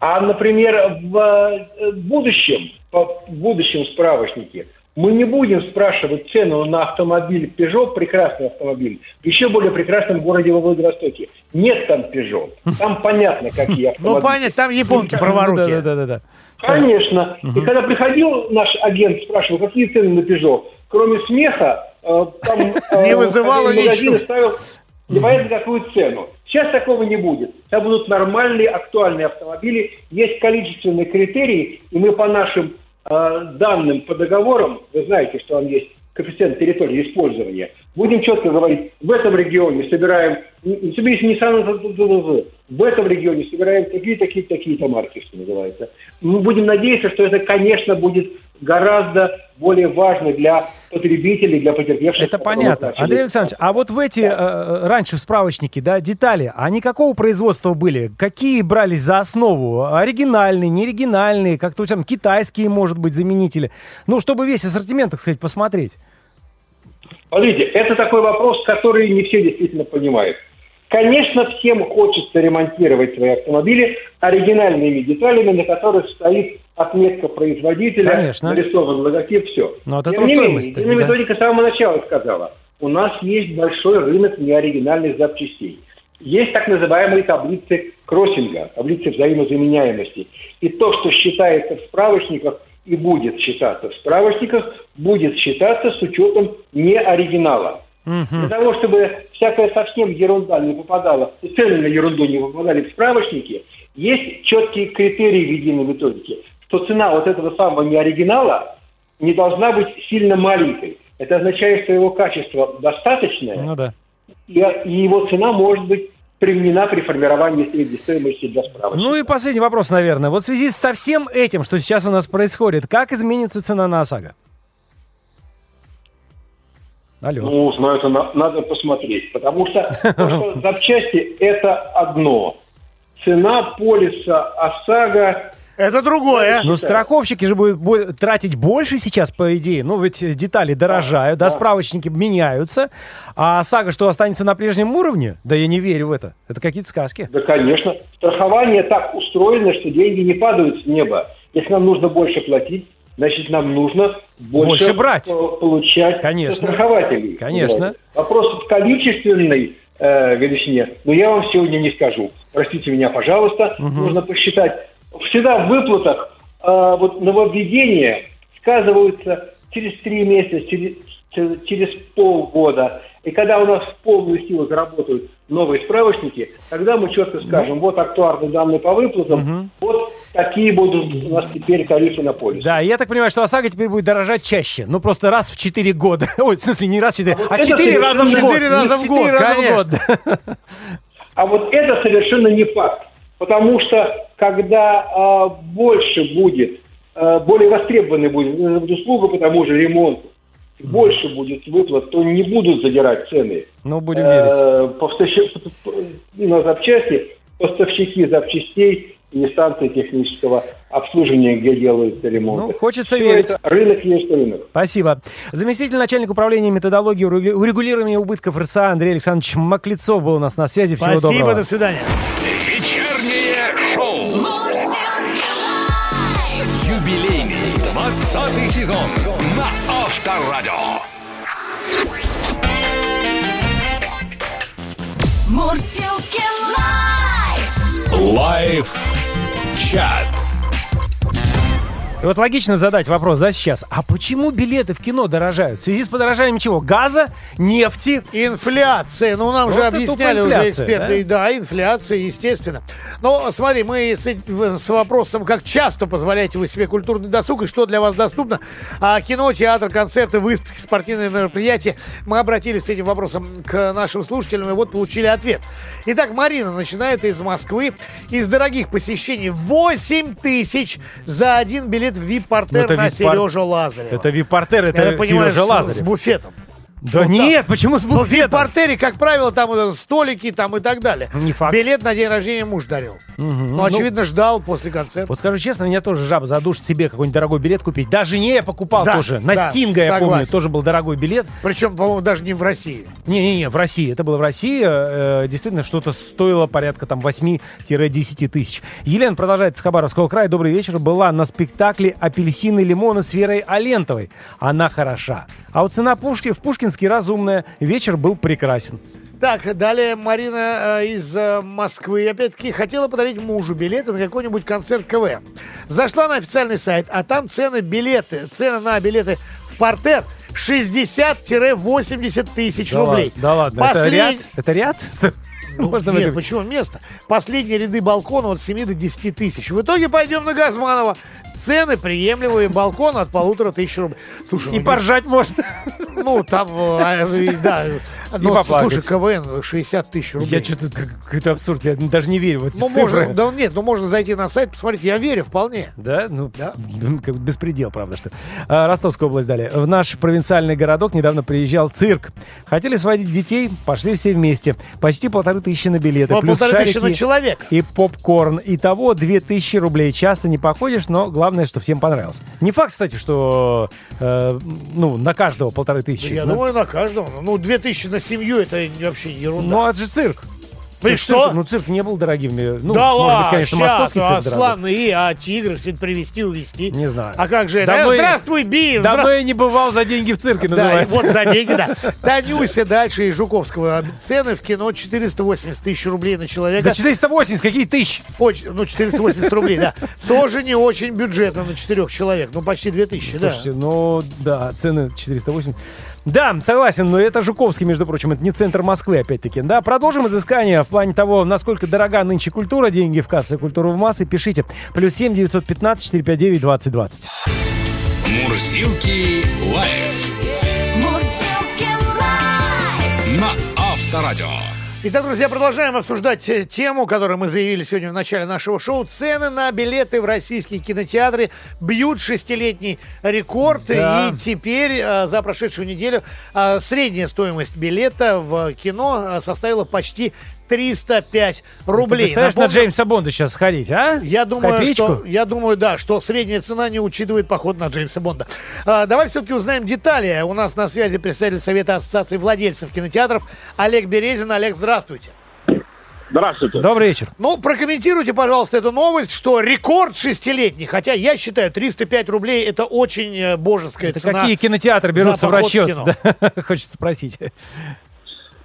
Speaker 8: А, например, в э, будущем, в будущем справочнике мы не будем спрашивать цену на автомобиль Peugeot, прекрасный автомобиль, в еще более прекрасном городе во Владивостоке. Нет там Peugeot. Там понятно, какие автомобили. [laughs]
Speaker 4: Ну, понятно, там японки праворуки.
Speaker 3: Да, да, да, да.
Speaker 8: Конечно. И когда приходил наш агент, спрашивал, какие цены на Peugeot, кроме смеха, э, там [laughs] э,
Speaker 4: Не вызывало ничего.
Speaker 8: ставил непонятно какую цену. Сейчас такого не будет. Сейчас будут нормальные, актуальные автомобили. Есть количественные критерии, и мы по нашим данным, по договорам, вы знаете, что там есть коэффициент территории использования, будем четко говорить, в этом регионе собираем, соберись не сам в этом регионе собираем такие, такие, такие-то марки, что называется. Мы будем надеяться, что это, конечно, будет гораздо более важно для потребителей, для потерпевших.
Speaker 3: Это понятно.
Speaker 8: начали-
Speaker 3: Андрей Александрович, а вот в эти э, раньше в справочнике, да, детали, они какого производства были? Какие брались за основу? Оригинальные, неоригинальные, как-то там китайские, может быть, заменители? Ну, чтобы весь ассортимент, так сказать, посмотреть.
Speaker 8: Смотрите, это такой вопрос, который не все действительно понимают. Конечно, всем хочется ремонтировать свои автомобили оригинальными деталями, на которых стоит отметка производителя,
Speaker 3: Конечно.
Speaker 8: нарисован логотип, все.
Speaker 3: Но от
Speaker 8: Тем
Speaker 3: этого
Speaker 8: не менее,
Speaker 3: стоимость-то,
Speaker 8: единая
Speaker 3: да.
Speaker 8: методика с самого начала сказала, у нас есть большой рынок неоригинальных запчастей. Есть так называемые таблицы кроссинга, таблицы взаимозаменяемости. И то, что считается в справочниках и будет считаться в справочниках, будет считаться с учетом неоригинала. Для того, чтобы всякая совсем ерунда не попадала, цены на ерунду не попадали в справочники, есть четкие критерии в единой методике. В то цена вот этого самого неоригинала не должна быть сильно маленькой. Это означает, что его качество достаточное,
Speaker 3: Ну да.
Speaker 8: и, и его цена может быть применена при формировании средней стоимости для справочника.
Speaker 3: Ну и последний вопрос, наверное. Вот в связи со всем этим, что сейчас у нас происходит, как изменится цена на ОСАГО? Алло.
Speaker 8: Ну, знаю, это на- надо посмотреть, потому что, потому что [laughs] запчасти – это одно. Цена полиса ОСАГО
Speaker 4: Это другое.
Speaker 3: Ну, страховщики же будут тратить больше сейчас, по идее. Ну, ведь детали дорожают, да,
Speaker 8: да.
Speaker 3: справочники меняются. А САГО что, останется на прежнем уровне? Да я не верю в это. Это какие-то сказки.
Speaker 8: Да, конечно. Страхование так устроено, что деньги не падают с неба. Если нам нужно больше платить, значит, нам нужно больше,
Speaker 3: Больше брать.
Speaker 8: по- получать
Speaker 3: Конечно.
Speaker 8: страхователей.
Speaker 3: Конечно.
Speaker 8: Вопрос в количественной э, величине, но я вам сегодня не скажу. Простите меня, пожалуйста, нужно посчитать. Всегда в выплатах э, вот нововведения сказываются через три месяца, через, через полгода. И когда у нас в полную силу заработают новые справочники, тогда мы четко скажем, вот актуарные данные по выплатам, вот такие будут у нас теперь тарифы на полис.
Speaker 3: Да, я так понимаю, что ОСАГО теперь будет дорожать чаще. Ну, просто раз в 4 года. [laughs] Ой, в смысле, не раз в 4, а
Speaker 8: это
Speaker 3: 4 раза в год.
Speaker 4: четыре раза в год,
Speaker 3: раза в год,
Speaker 4: конечно. [laughs]
Speaker 8: А вот это совершенно не факт. Потому что когда а, больше будет, а, более востребованной будет э, услуга по тому же ремонту, больше будет выплат, то не будут задирать цены.
Speaker 3: Ну, будем верить.
Speaker 8: Э, на запчасти, поставщики запчастей и станции технического обслуживания, где делаются ремонты.
Speaker 3: Ну, хочется
Speaker 8: Всё
Speaker 3: верить.
Speaker 8: это рынок есть рынок.
Speaker 3: Спасибо. Заместитель начальника управления методологии урегу- урегулирования убытков РСА Андрей Александрович Маклецов был у нас на связи. Всего
Speaker 4: Спасибо,
Speaker 3: доброго.
Speaker 4: до свидания.
Speaker 1: Вечернее шоу. Юбилейный 20 сезон Авторадио.
Speaker 2: Мурзилки Live.
Speaker 7: Live чат.
Speaker 3: И вот логично задать вопрос, да, сейчас. А почему билеты в кино дорожают? В связи с подорожанием чего? Газа? Нефти?
Speaker 4: Инфляция. Ну, нам же
Speaker 3: Просто
Speaker 4: объясняли
Speaker 3: тупо
Speaker 4: уже эксперты. Да? инфляция, естественно. Но смотри, мы с, с вопросом, как часто позволяете вы себе культурный досуг и что для вас доступно. А кино, театр, концерты, выставки, спортивные мероприятия. Мы обратились с этим вопросом к нашим слушателям и вот получили ответ. Итак, Марина начинает из Москвы. Из дорогих посещений 8 тысяч за один билет в
Speaker 3: Ну,
Speaker 4: на Сережа Лазарева.
Speaker 3: Это вип-портер, это Сережа Лазарев.
Speaker 4: С буфетом.
Speaker 3: Да нет, почему с
Speaker 4: Ну, в
Speaker 3: буфетом?
Speaker 4: вип-портере, как правило, там вот столики там и так далее.
Speaker 3: Не факт.
Speaker 4: Билет на день рождения муж дарил. Ну, очевидно, ждал после концерта.
Speaker 3: Вот скажу честно, меня тоже жаба задушит себе какой-нибудь дорогой билет купить. Да, жене я покупал
Speaker 4: Да,
Speaker 3: тоже. На
Speaker 4: да,
Speaker 3: Стинга, я помню,
Speaker 4: согласен.
Speaker 3: тоже был дорогой билет.
Speaker 4: Причем, по-моему, даже не в России.
Speaker 3: Не-не-не, в России. Это было в России. э, действительно, что-то стоило порядка там 8-10 тысяч. Елена продолжает с Хабаровского края. Добрый вечер. Была на спектакле «Апельсины и лимоны» с Верой Алентовой. Она хороша. А вот цена Пушки в Пушкинске разумная. Вечер был прекрасен.
Speaker 4: Так, далее Марина э, из э, Москвы, опять-таки, хотела подарить мужу билеты на какой-нибудь концерт КВ. Зашла на официальный сайт, а там цены билеты, цены на билеты в портер 60-80 тысяч
Speaker 3: Да
Speaker 4: рублей.
Speaker 3: ладно, да ладно. Это
Speaker 4: Послед-
Speaker 3: ряд? Это ряд? [laughs]
Speaker 4: Ну,
Speaker 3: Можно
Speaker 4: нет, почему место? Последние ряды балкона от 7 до 10 тысяч. В итоге пойдем на Газманова. Цены приемлемые, балкон от полутора тысяч рублей. Слушай,
Speaker 3: И
Speaker 4: ну,
Speaker 3: поржать можно.
Speaker 4: ну там, э, а, да. Но, слушай, КВН 60 тысяч рублей.
Speaker 3: Я что-то какой-то абсурд. Я даже не верю в эти
Speaker 4: Ну,
Speaker 3: цифры.
Speaker 4: можно, да нет, ну можно зайти на сайт, посмотреть, я верю вполне.
Speaker 3: Да? Ну,
Speaker 4: Да. [laughs]
Speaker 3: как беспредел, правда, что. А, Ростовская область далее. В наш провинциальный городок недавно приезжал цирк. Хотели сводить детей, пошли все вместе. Почти полторы тысячи на билеты.
Speaker 4: Ну,
Speaker 3: плюс
Speaker 4: полторы тысячи
Speaker 3: шарики
Speaker 4: на человека.
Speaker 3: И попкорн. Итого две тысячи рублей. Часто не походишь, но главное, что всем понравилось. Не факт, кстати, что э, ну, на каждого полторы тысячи.
Speaker 4: Я
Speaker 3: Ну,
Speaker 4: думаю, на каждого. Ну, 2000 на семью, это вообще ерунда.
Speaker 3: Ну, это же цирк.
Speaker 4: И
Speaker 3: Ну,
Speaker 4: что?
Speaker 3: Цирк, ну, цирк не был дорогим. Ну,
Speaker 4: да
Speaker 3: может
Speaker 4: ладно,
Speaker 3: быть, конечно,
Speaker 4: щас,
Speaker 3: московский
Speaker 4: а
Speaker 3: цирк дорогой.
Speaker 4: славный, а тигров все привезти, увезти.
Speaker 3: Не знаю.
Speaker 4: А как же это?
Speaker 3: Давно
Speaker 4: Э, Здравствуй, Би!
Speaker 3: Давно я не бывал за деньги в цирке,
Speaker 4: Да,
Speaker 3: называется.
Speaker 4: вот за деньги, да. [laughs] Танюся дальше из Жуковского. Цены в кино 480 тысяч рублей на человека.
Speaker 3: Да 480, какие тысячи?
Speaker 4: Очень- ну, 480 рублей, да. Тоже не очень бюджетно на четырех человек. Ну, почти 2000, да.
Speaker 3: Слушайте, ну да, цены 480. Да, согласен, но это Жуковский, между прочим, это не центр Москвы, опять-таки. Да, продолжим изыскание в плане того, насколько дорога нынче культура, деньги в кассе, культуру в массы. Пишите. Плюс семь девятьсот пятнадцать четыре пять девять двадцать двадцать.
Speaker 1: Мурзилки лайф
Speaker 2: Мурзилки лайф.
Speaker 1: на Авторадио.
Speaker 4: Итак, друзья, продолжаем обсуждать э, тему, которую мы заявили сегодня в начале нашего шоу. Цены на билеты в российские кинотеатры бьют шестилетний рекорд.
Speaker 3: Да.
Speaker 4: И теперь э, за прошедшую неделю э, средняя стоимость билета в кино составила почти 305 рублей.
Speaker 3: Представляешь, на
Speaker 4: Напомню,
Speaker 3: Джеймса Бонда сейчас сходить, а?
Speaker 4: я думаю,
Speaker 3: Копеечку?
Speaker 4: что, я думаю, да, что средняя цена не учитывает поход на Джеймса Бонда. А, давай все-таки узнаем детали. У нас на связи представитель Совета Ассоциации владельцев кинотеатров Олег Березин. Олег, здравствуйте.
Speaker 5: Здравствуйте.
Speaker 3: Добрый вечер.
Speaker 4: Ну, прокомментируйте, пожалуйста, эту новость, что рекорд шестилетний, хотя я считаю, 305 рублей это очень э, божеская
Speaker 3: Это
Speaker 4: цена.
Speaker 3: какие кинотеатры берутся в
Speaker 4: в
Speaker 3: расчет?
Speaker 4: кино.
Speaker 3: Да, [laughs] Хочется спросить.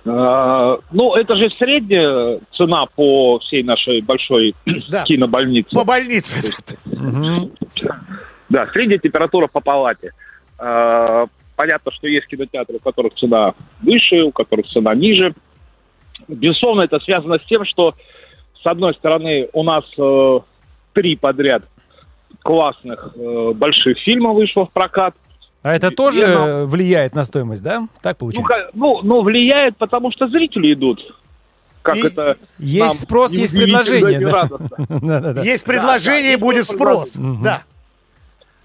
Speaker 9: А, Ну, это же средняя цена по всей нашей большой [clears throat]
Speaker 4: Да.
Speaker 9: кинобольнице.
Speaker 4: По больнице.
Speaker 9: Да, средняя температура по палате. А, Понятно, что есть кинотеатры, у которых цена выше, у которых цена ниже. Безусловно, это связано с тем, что, с одной стороны, у нас э, три подряд классных э, больших фильма вышло в прокат.
Speaker 3: А это тоже
Speaker 9: Верно.
Speaker 3: влияет на стоимость, да? Так
Speaker 9: Ну,
Speaker 3: получается?
Speaker 9: ну, ну, влияет, потому что зрители идут. Как
Speaker 4: И
Speaker 9: это
Speaker 3: Есть спрос, есть предложение. да. [laughs]
Speaker 4: Есть предложение,
Speaker 9: да,
Speaker 4: будет спрос. Да.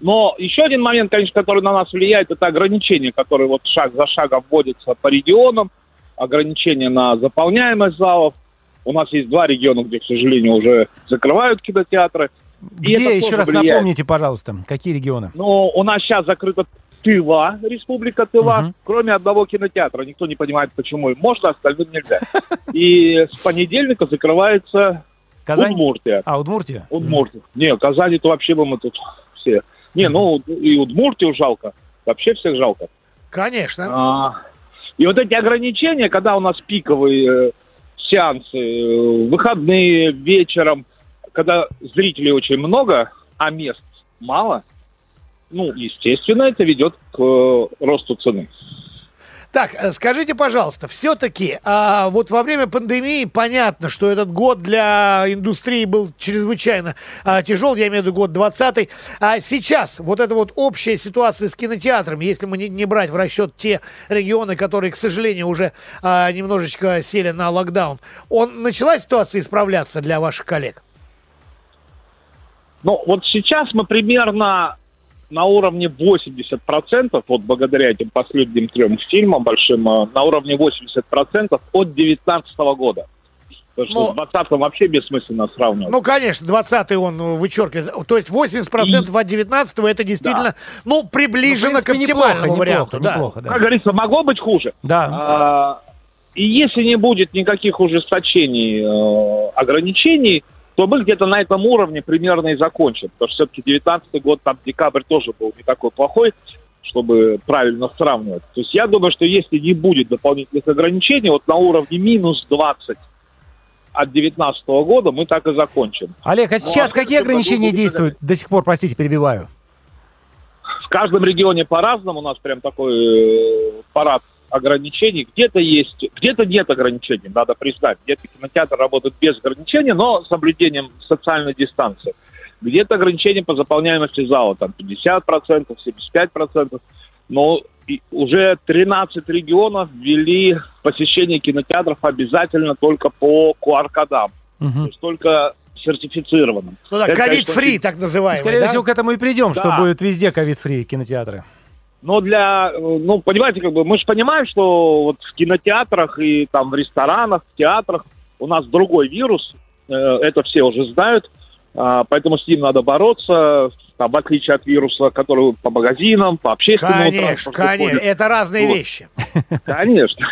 Speaker 9: Но еще один момент, конечно, который на нас влияет, это ограничения, которые вот шаг за шагом вводятся по регионам, ограничения на заполняемость залов. У нас есть два региона, где, к сожалению, уже закрывают кинотеатры.
Speaker 3: Где, еще раз
Speaker 9: влияет.
Speaker 3: напомните, пожалуйста, какие регионы?
Speaker 9: Но у нас сейчас закрыта Тыва, республика Тыва,
Speaker 3: Мгм.
Speaker 9: кроме одного кинотеатра. Никто не понимает, почему можно, остальным нельзя. [laughs] И с понедельника закрывается
Speaker 3: Казань?
Speaker 9: Удмуртия.
Speaker 3: А, Удмуртия?
Speaker 9: Удмуртия. Не, Казань, это вообще бы мы тут все. Не, ну и Удмуртию жалко. Вообще всех жалко.
Speaker 4: Конечно.
Speaker 9: А, и вот эти ограничения, когда у нас пиковые э, сеансы, э, выходные вечером, когда зрителей очень много, а мест мало, ну, естественно, это ведет к э, росту цены.
Speaker 4: Так, э, скажите, пожалуйста, все-таки а, вот во время пандемии понятно, что этот год для индустрии был чрезвычайно а, тяжел, я имею в виду год 20 А сейчас вот эта вот общая ситуация с кинотеатрами, если мы не, не брать в расчет те регионы, которые, к сожалению, уже а, немножечко сели на локдаун, он начала ситуация исправляться для ваших коллег?
Speaker 9: Ну, вот сейчас мы примерно на уровне 80%, вот благодаря этим последним трем фильмам большим, э, на уровне 80% от 2019 года. Потому что
Speaker 4: Но-
Speaker 9: с 20 вообще бессмысленно сравнивать.
Speaker 4: Ну, конечно, 20-й он э, вычеркивает. То есть 80% от 19-го это действительно, ну, приближено
Speaker 3: Ну, в
Speaker 4: к
Speaker 3: принципе,
Speaker 4: оптимальному
Speaker 3: неплохо,
Speaker 4: варианту.
Speaker 3: неплохо,
Speaker 4: да.
Speaker 3: неплохо, да.
Speaker 9: как говорится, могло быть хуже.
Speaker 3: Да.
Speaker 9: А, и если не будет никаких ужесточений, э, ограничений, то мы где-то на этом уровне примерно и закончим. Потому что все-таки 19 год, там декабрь тоже был не такой плохой, чтобы правильно сравнивать. То есть я думаю, что если не будет дополнительных ограничений, вот на уровне минус 20 от 19 года мы так и закончим.
Speaker 3: Олег, а
Speaker 9: Ну,
Speaker 3: сейчас
Speaker 9: а
Speaker 3: какие
Speaker 9: году
Speaker 3: ограничения
Speaker 9: будет
Speaker 3: действуют до сих пор, простите, перебиваю?
Speaker 9: В каждом регионе по-разному. У нас прям такой э, парад ограничений. Где-то есть, где-то нет ограничений, надо признать. Где-то кинотеатр работает без ограничений, но с соблюдением социальной дистанции. Где-то ограничения по заполняемости зала, там 50%, 75%. Но и уже 13 регионов ввели посещение кинотеатров обязательно только по QR-кодам. То
Speaker 3: Мгм.
Speaker 9: есть только сертифицированным.
Speaker 4: Ну да, covid-free, так называемый,
Speaker 3: Скорее
Speaker 4: да?
Speaker 3: всего, к этому и придем, что
Speaker 9: Да.
Speaker 3: будет везде covid-free кинотеатры.
Speaker 9: Но для, ну, понимаете, как бы мы же понимаем, что вот в кинотеатрах и там в ресторанах, в театрах у нас другой вирус, э, это все уже знают, а, поэтому с ним надо бороться, там, в отличие от вируса, который по магазинам, по общественному
Speaker 4: Конечно,
Speaker 9: транспорту
Speaker 4: конечно,
Speaker 9: ходит.
Speaker 4: это разные
Speaker 9: Вот.
Speaker 4: вещи. [laughs]
Speaker 9: Конечно.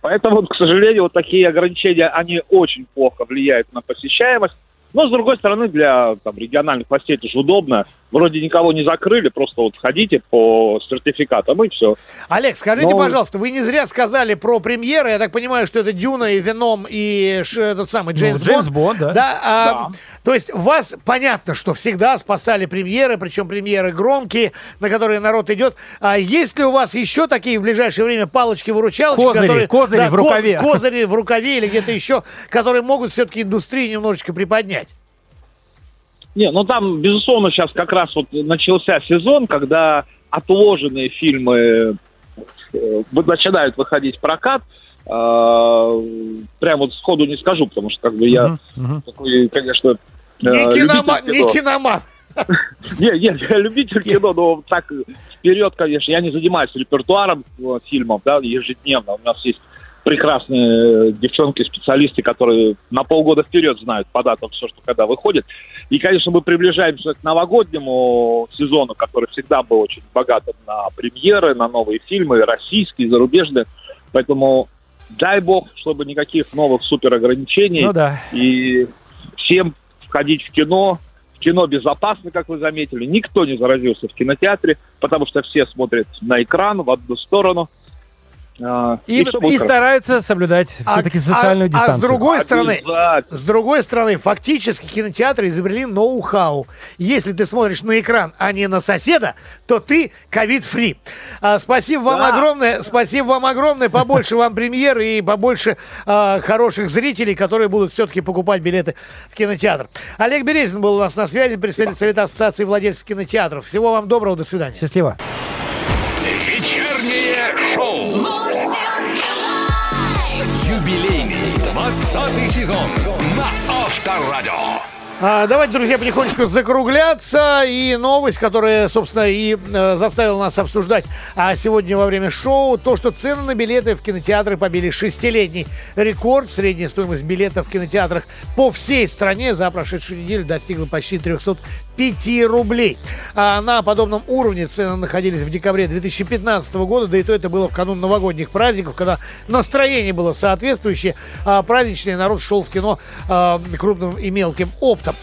Speaker 9: Поэтому, к сожалению, вот такие ограничения, они очень плохо влияют на посещаемость. Но, с другой стороны, для там, региональных властей это же удобно. Вроде никого не закрыли, просто вот ходите по сертификатам и все.
Speaker 4: Олег, скажите,
Speaker 9: Ну-
Speaker 4: пожалуйста, вы не зря сказали про премьеры. Я так понимаю, что это Дюна и Веном и ш- этот самый Джеймс,
Speaker 3: Ну, Джеймс Бонд, да.
Speaker 4: а, То есть вас понятно, что всегда спасали премьеры, причем премьеры громкие, на которые народ идет. А есть ли у вас еще такие в ближайшее время палочки-выручалочки?
Speaker 3: Козыри,
Speaker 4: которые-
Speaker 3: козыри в
Speaker 4: коз-
Speaker 3: рукаве.
Speaker 4: Козыри в рукаве или где-то еще, которые могут все-таки индустрию немножечко приподнять?
Speaker 9: Не, ну там, безусловно, сейчас как раз вот начался сезон, когда отложенные фильмы э, начинают выходить в прокат. А, Прям вот сходу не скажу, потому что как бы я такой, конечно, э,
Speaker 4: Не киноман, не киноман. [laughs]
Speaker 9: Не, не, я любитель кино, но так вперед, конечно, я не занимаюсь репертуаром э, фильмов, да, ежедневно. У нас есть прекрасные девчонки-специалисты, которые на полгода вперед знают по датам все, что когда выходит. И, конечно, мы приближаемся к новогоднему сезону, который всегда был очень богатым на премьеры, на новые фильмы, российские, зарубежные. Поэтому дай бог, чтобы никаких новых суперограничений.
Speaker 3: Ну да.
Speaker 9: И всем входить в кино. В кино безопасно, как вы заметили. Никто не заразился в кинотеатре, потому что все смотрят на экран в одну сторону. А,
Speaker 3: И, и
Speaker 9: хорошо.
Speaker 3: стараются соблюдать все-таки социальную
Speaker 4: а,
Speaker 3: дистанцию.
Speaker 4: А с другой стороны, с другой стороны, фактически кинотеатры изобрели ноу-хау. Если ты смотришь на экран, а не на соседа, то ты ковид-фри. А, спасибо вам
Speaker 9: Да.
Speaker 4: огромное, спасибо вам огромное, побольше вам премьер и побольше а, хороших зрителей, которые будут все-таки покупать билеты в кинотеатр. Олег Березин был у нас на связи, представитель Совета Ассоциации владельцев кинотеатров. Всего вам доброго, до свидания.
Speaker 3: Счастливо.
Speaker 1: 20 сезон на Авторадио.
Speaker 4: А, давайте, друзья, потихонечку закругляться. И новость, которая, собственно, и э, заставила нас обсуждать а сегодня во время шоу, то, что цены на билеты в кинотеатры побили шестилетний рекорд. Средняя стоимость билетов в кинотеатрах по всей стране за прошедшую неделю достигла почти 305 рублей. А на подобном уровне цены находились в декабре 2015 года, да и то это было в канун новогодних праздников, когда настроение было соответствующее, а праздничный народ шел в кино а, крупным и мелким оптом.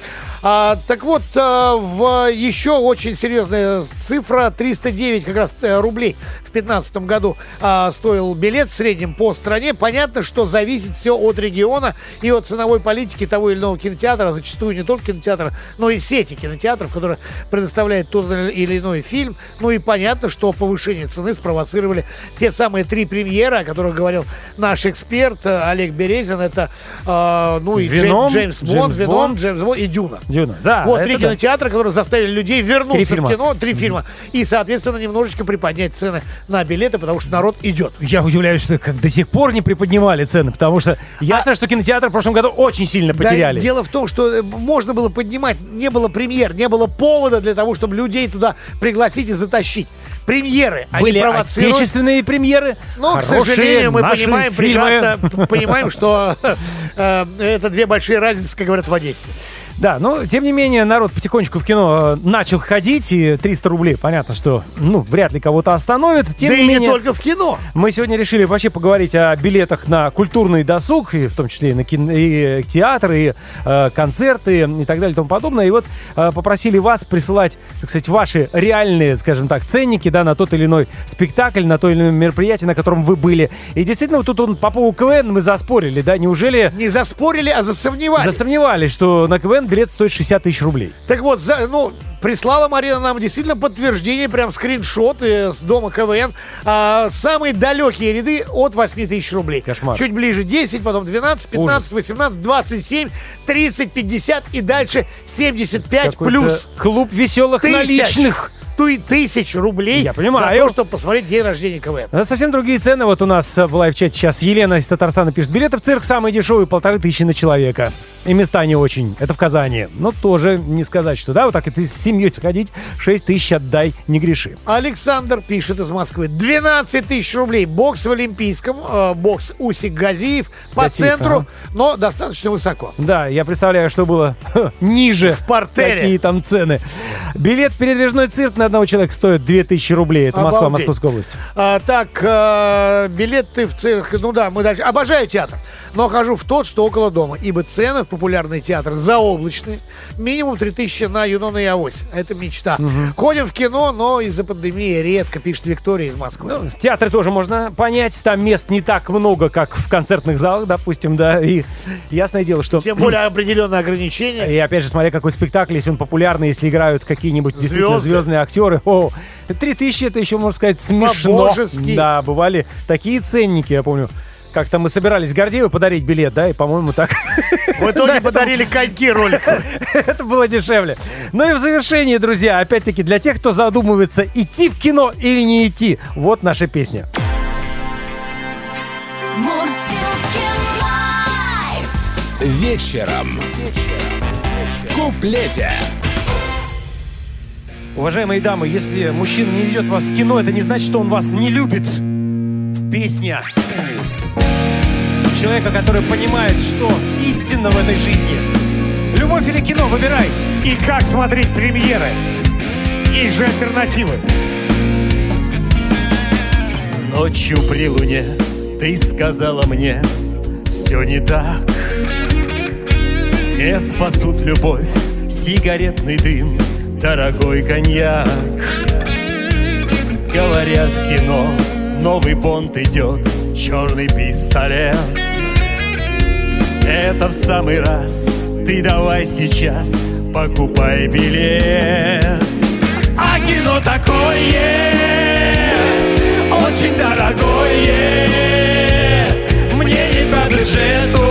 Speaker 4: А, так вот, а, в еще очень серьезная цифра 309 как раз э, рублей в 2015 году а, стоил билет в среднем по стране. Понятно, что зависит все от региона и от ценовой политики того или иного кинотеатра, зачастую не только кинотеатра, но и сети кинотеатров, которые предоставляют тот или иной фильм. Ну и понятно, что повышение цены спровоцировали те самые три премьеры, о которых говорил наш эксперт э, Олег Березин. Это, э, ну и Джей-
Speaker 3: Веном,
Speaker 4: Джеймс Бонд,
Speaker 3: Джеймс
Speaker 4: Веном,
Speaker 3: Бонд.
Speaker 4: Джеймс Бонд и Дюна.
Speaker 3: Дюна. Да,
Speaker 4: вот три
Speaker 3: да.
Speaker 4: кинотеатра, которые заставили людей вернуться в кино, три фильма, и, соответственно, немножечко приподнять цены на билеты, потому что народ идет.
Speaker 3: Я удивляюсь, что как до сих пор не приподнимали цены, потому что ясно, что кинотеатры в прошлом году очень сильно потеряли.
Speaker 4: Да, дело в том, что э, можно было поднимать, не было премьер, не было повода для того, чтобы людей туда пригласить и затащить. Премьеры, они
Speaker 3: Были отечественные премьеры,
Speaker 4: Но, к сожалению, мы понимаем
Speaker 3: фильмы.
Speaker 4: прекрасно, понимаем, что [laughs] э, это две большие разницы, как говорят в Одессе.
Speaker 3: Да, но тем не менее народ потихонечку в кино э, начал ходить, и 300 рублей, понятно, что, ну, вряд ли кого-то остановит. Тем
Speaker 4: да
Speaker 3: не
Speaker 4: и
Speaker 3: менее,
Speaker 4: не только в кино.
Speaker 3: мы сегодня решили вообще поговорить о билетах на культурный досуг, и в том числе и на кино, и театр, и э, концерты, и так далее, и тому подобное. И вот э, попросили вас присылать, так сказать, ваши реальные, скажем так, ценники, да, на тот или иной спектакль, на то или иное мероприятие, на котором вы были. И действительно, вот тут он, по поводу КВН мы заспорили, да, неужели
Speaker 4: Не заспорили, а засомневались.
Speaker 3: засомневались, что на КВН билет стоит 60 тысяч рублей?
Speaker 4: Так вот, за, ну, прислала Марина нам действительно подтверждение, прям скриншоты с дома КВН. А, самые далекие ряды от 8 тысяч рублей.
Speaker 3: Кошмар.
Speaker 4: Чуть ближе 10, потом 12, 15,
Speaker 3: Ужас.
Speaker 4: 18, 27, 30, 50 и дальше 75
Speaker 3: Какой-то
Speaker 4: плюс.
Speaker 3: Клуб веселых
Speaker 4: Тысяч.
Speaker 3: наличных.
Speaker 4: и тысяч рублей
Speaker 3: Я понимаю.
Speaker 4: за то, чтобы посмотреть день рождения КВН.
Speaker 3: Ну, Совсем другие цены. Вот у нас э, в лайв-чате сейчас Елена из Татарстана пишет. Билеты в цирк самые дешевые, полторы тысячи на человека. И места не очень. Это в Казани. Но тоже не сказать, что да, вот так и ты с семьей сходить, 6 тысяч отдай, не греши.
Speaker 4: Александр пишет из Москвы. 12 тысяч рублей. Бокс в Олимпийском. э, бокс Усик Газиев. По
Speaker 3: Газиев,
Speaker 4: центру,
Speaker 3: ага.
Speaker 4: но достаточно высоко.
Speaker 3: Да, я представляю, что было [laughs] ниже.
Speaker 4: В портере.
Speaker 3: Какие там цены. Билет передвижной цирк на одного человека стоит 2000 рублей. Это Москва,
Speaker 4: Обалдеть.
Speaker 3: Московская область.
Speaker 4: А, так, э, билеты в цирк. Ну да, мы дальше. Обожаю театр, но хожу в тот, что около дома, ибо цены в популярные театры заоблачные. Минимум 3000 на Юнона и Авось. Это мечта. Ходим в кино, но из-за пандемии редко, пишет Виктория из Москвы.
Speaker 10: Ну, в театре тоже можно понять, там мест не так много, как в концертных залах, допустим, да, и ясное дело, что...
Speaker 4: Тем более определенные ограничения.
Speaker 10: И опять же, смотря какой спектакль, если он популярный, если играют какие-нибудь действительно
Speaker 4: Звезды.
Speaker 10: звездные актеры, о, 3000 это еще, можно сказать, смешно.
Speaker 4: По-божески.
Speaker 10: Да, бывали такие ценники, я помню. Как-то мы собирались Гордееву подарить билет, да, и, по-моему, так
Speaker 4: В итоге подарили коньки ролик. [laughs]
Speaker 10: это было дешевле. Ну и в завершении, друзья, опять-таки, для тех, кто задумывается, идти в кино или не идти, вот наша песня.
Speaker 1: Вечером. В куплете.
Speaker 10: Уважаемые дамы, если мужчина не ведет вас в кино, это не значит, что он вас не любит. Песня человека, который понимает, что истинно в этой жизни. Любовь или кино, выбирай.
Speaker 4: И как смотреть премьеры? Есть же альтернативы.
Speaker 3: Ночью при луне ты сказала мне Все не так Не спасут любовь, сигаретный дым Дорогой коньяк Говорят кино Новый Бонд идет Черный пистолет Это в самый раз. Ты давай сейчас Покупай билет. А кино такое очень дорогое. Мне не по бюджету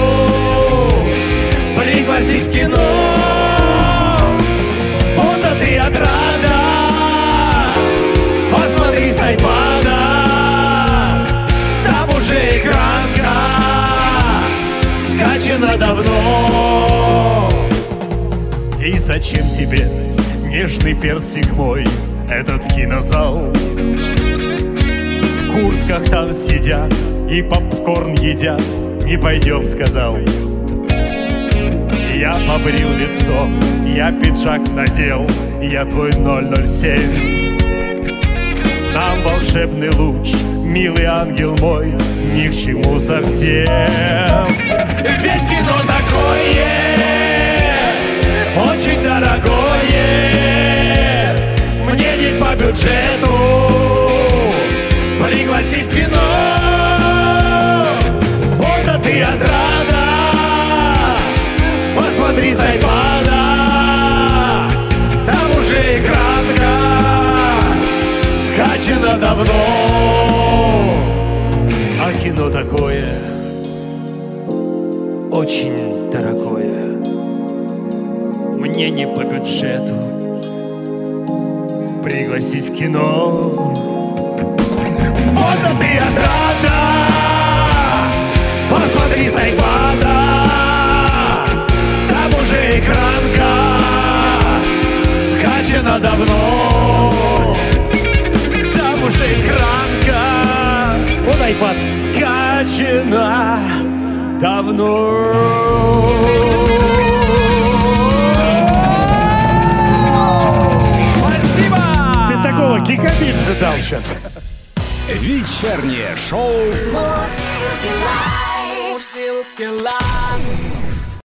Speaker 3: Пригласить в кино Скачана давно И зачем тебе нежный персик мой Этот кинозал в куртках там сидят и попкорн едят. Не пойдем, сказал. Я побрил лицо, я пиджак надел, я твой 007. Нам волшебный луч, милый ангел мой, ни к чему совсем. Ведь кино такое, очень дорогое, мне не по бюджету давно. А кино такое очень дорогое, мне не по бюджету пригласить в кино. Вот а ты отрада Посмотри с айпада Там уже экранка Скачана давно Экранка
Speaker 4: Вот айпад.
Speaker 3: Скачана давно Спасибо!
Speaker 4: Ты такого гигабит ждал сейчас.
Speaker 1: Вечернее шоу
Speaker 2: лайф.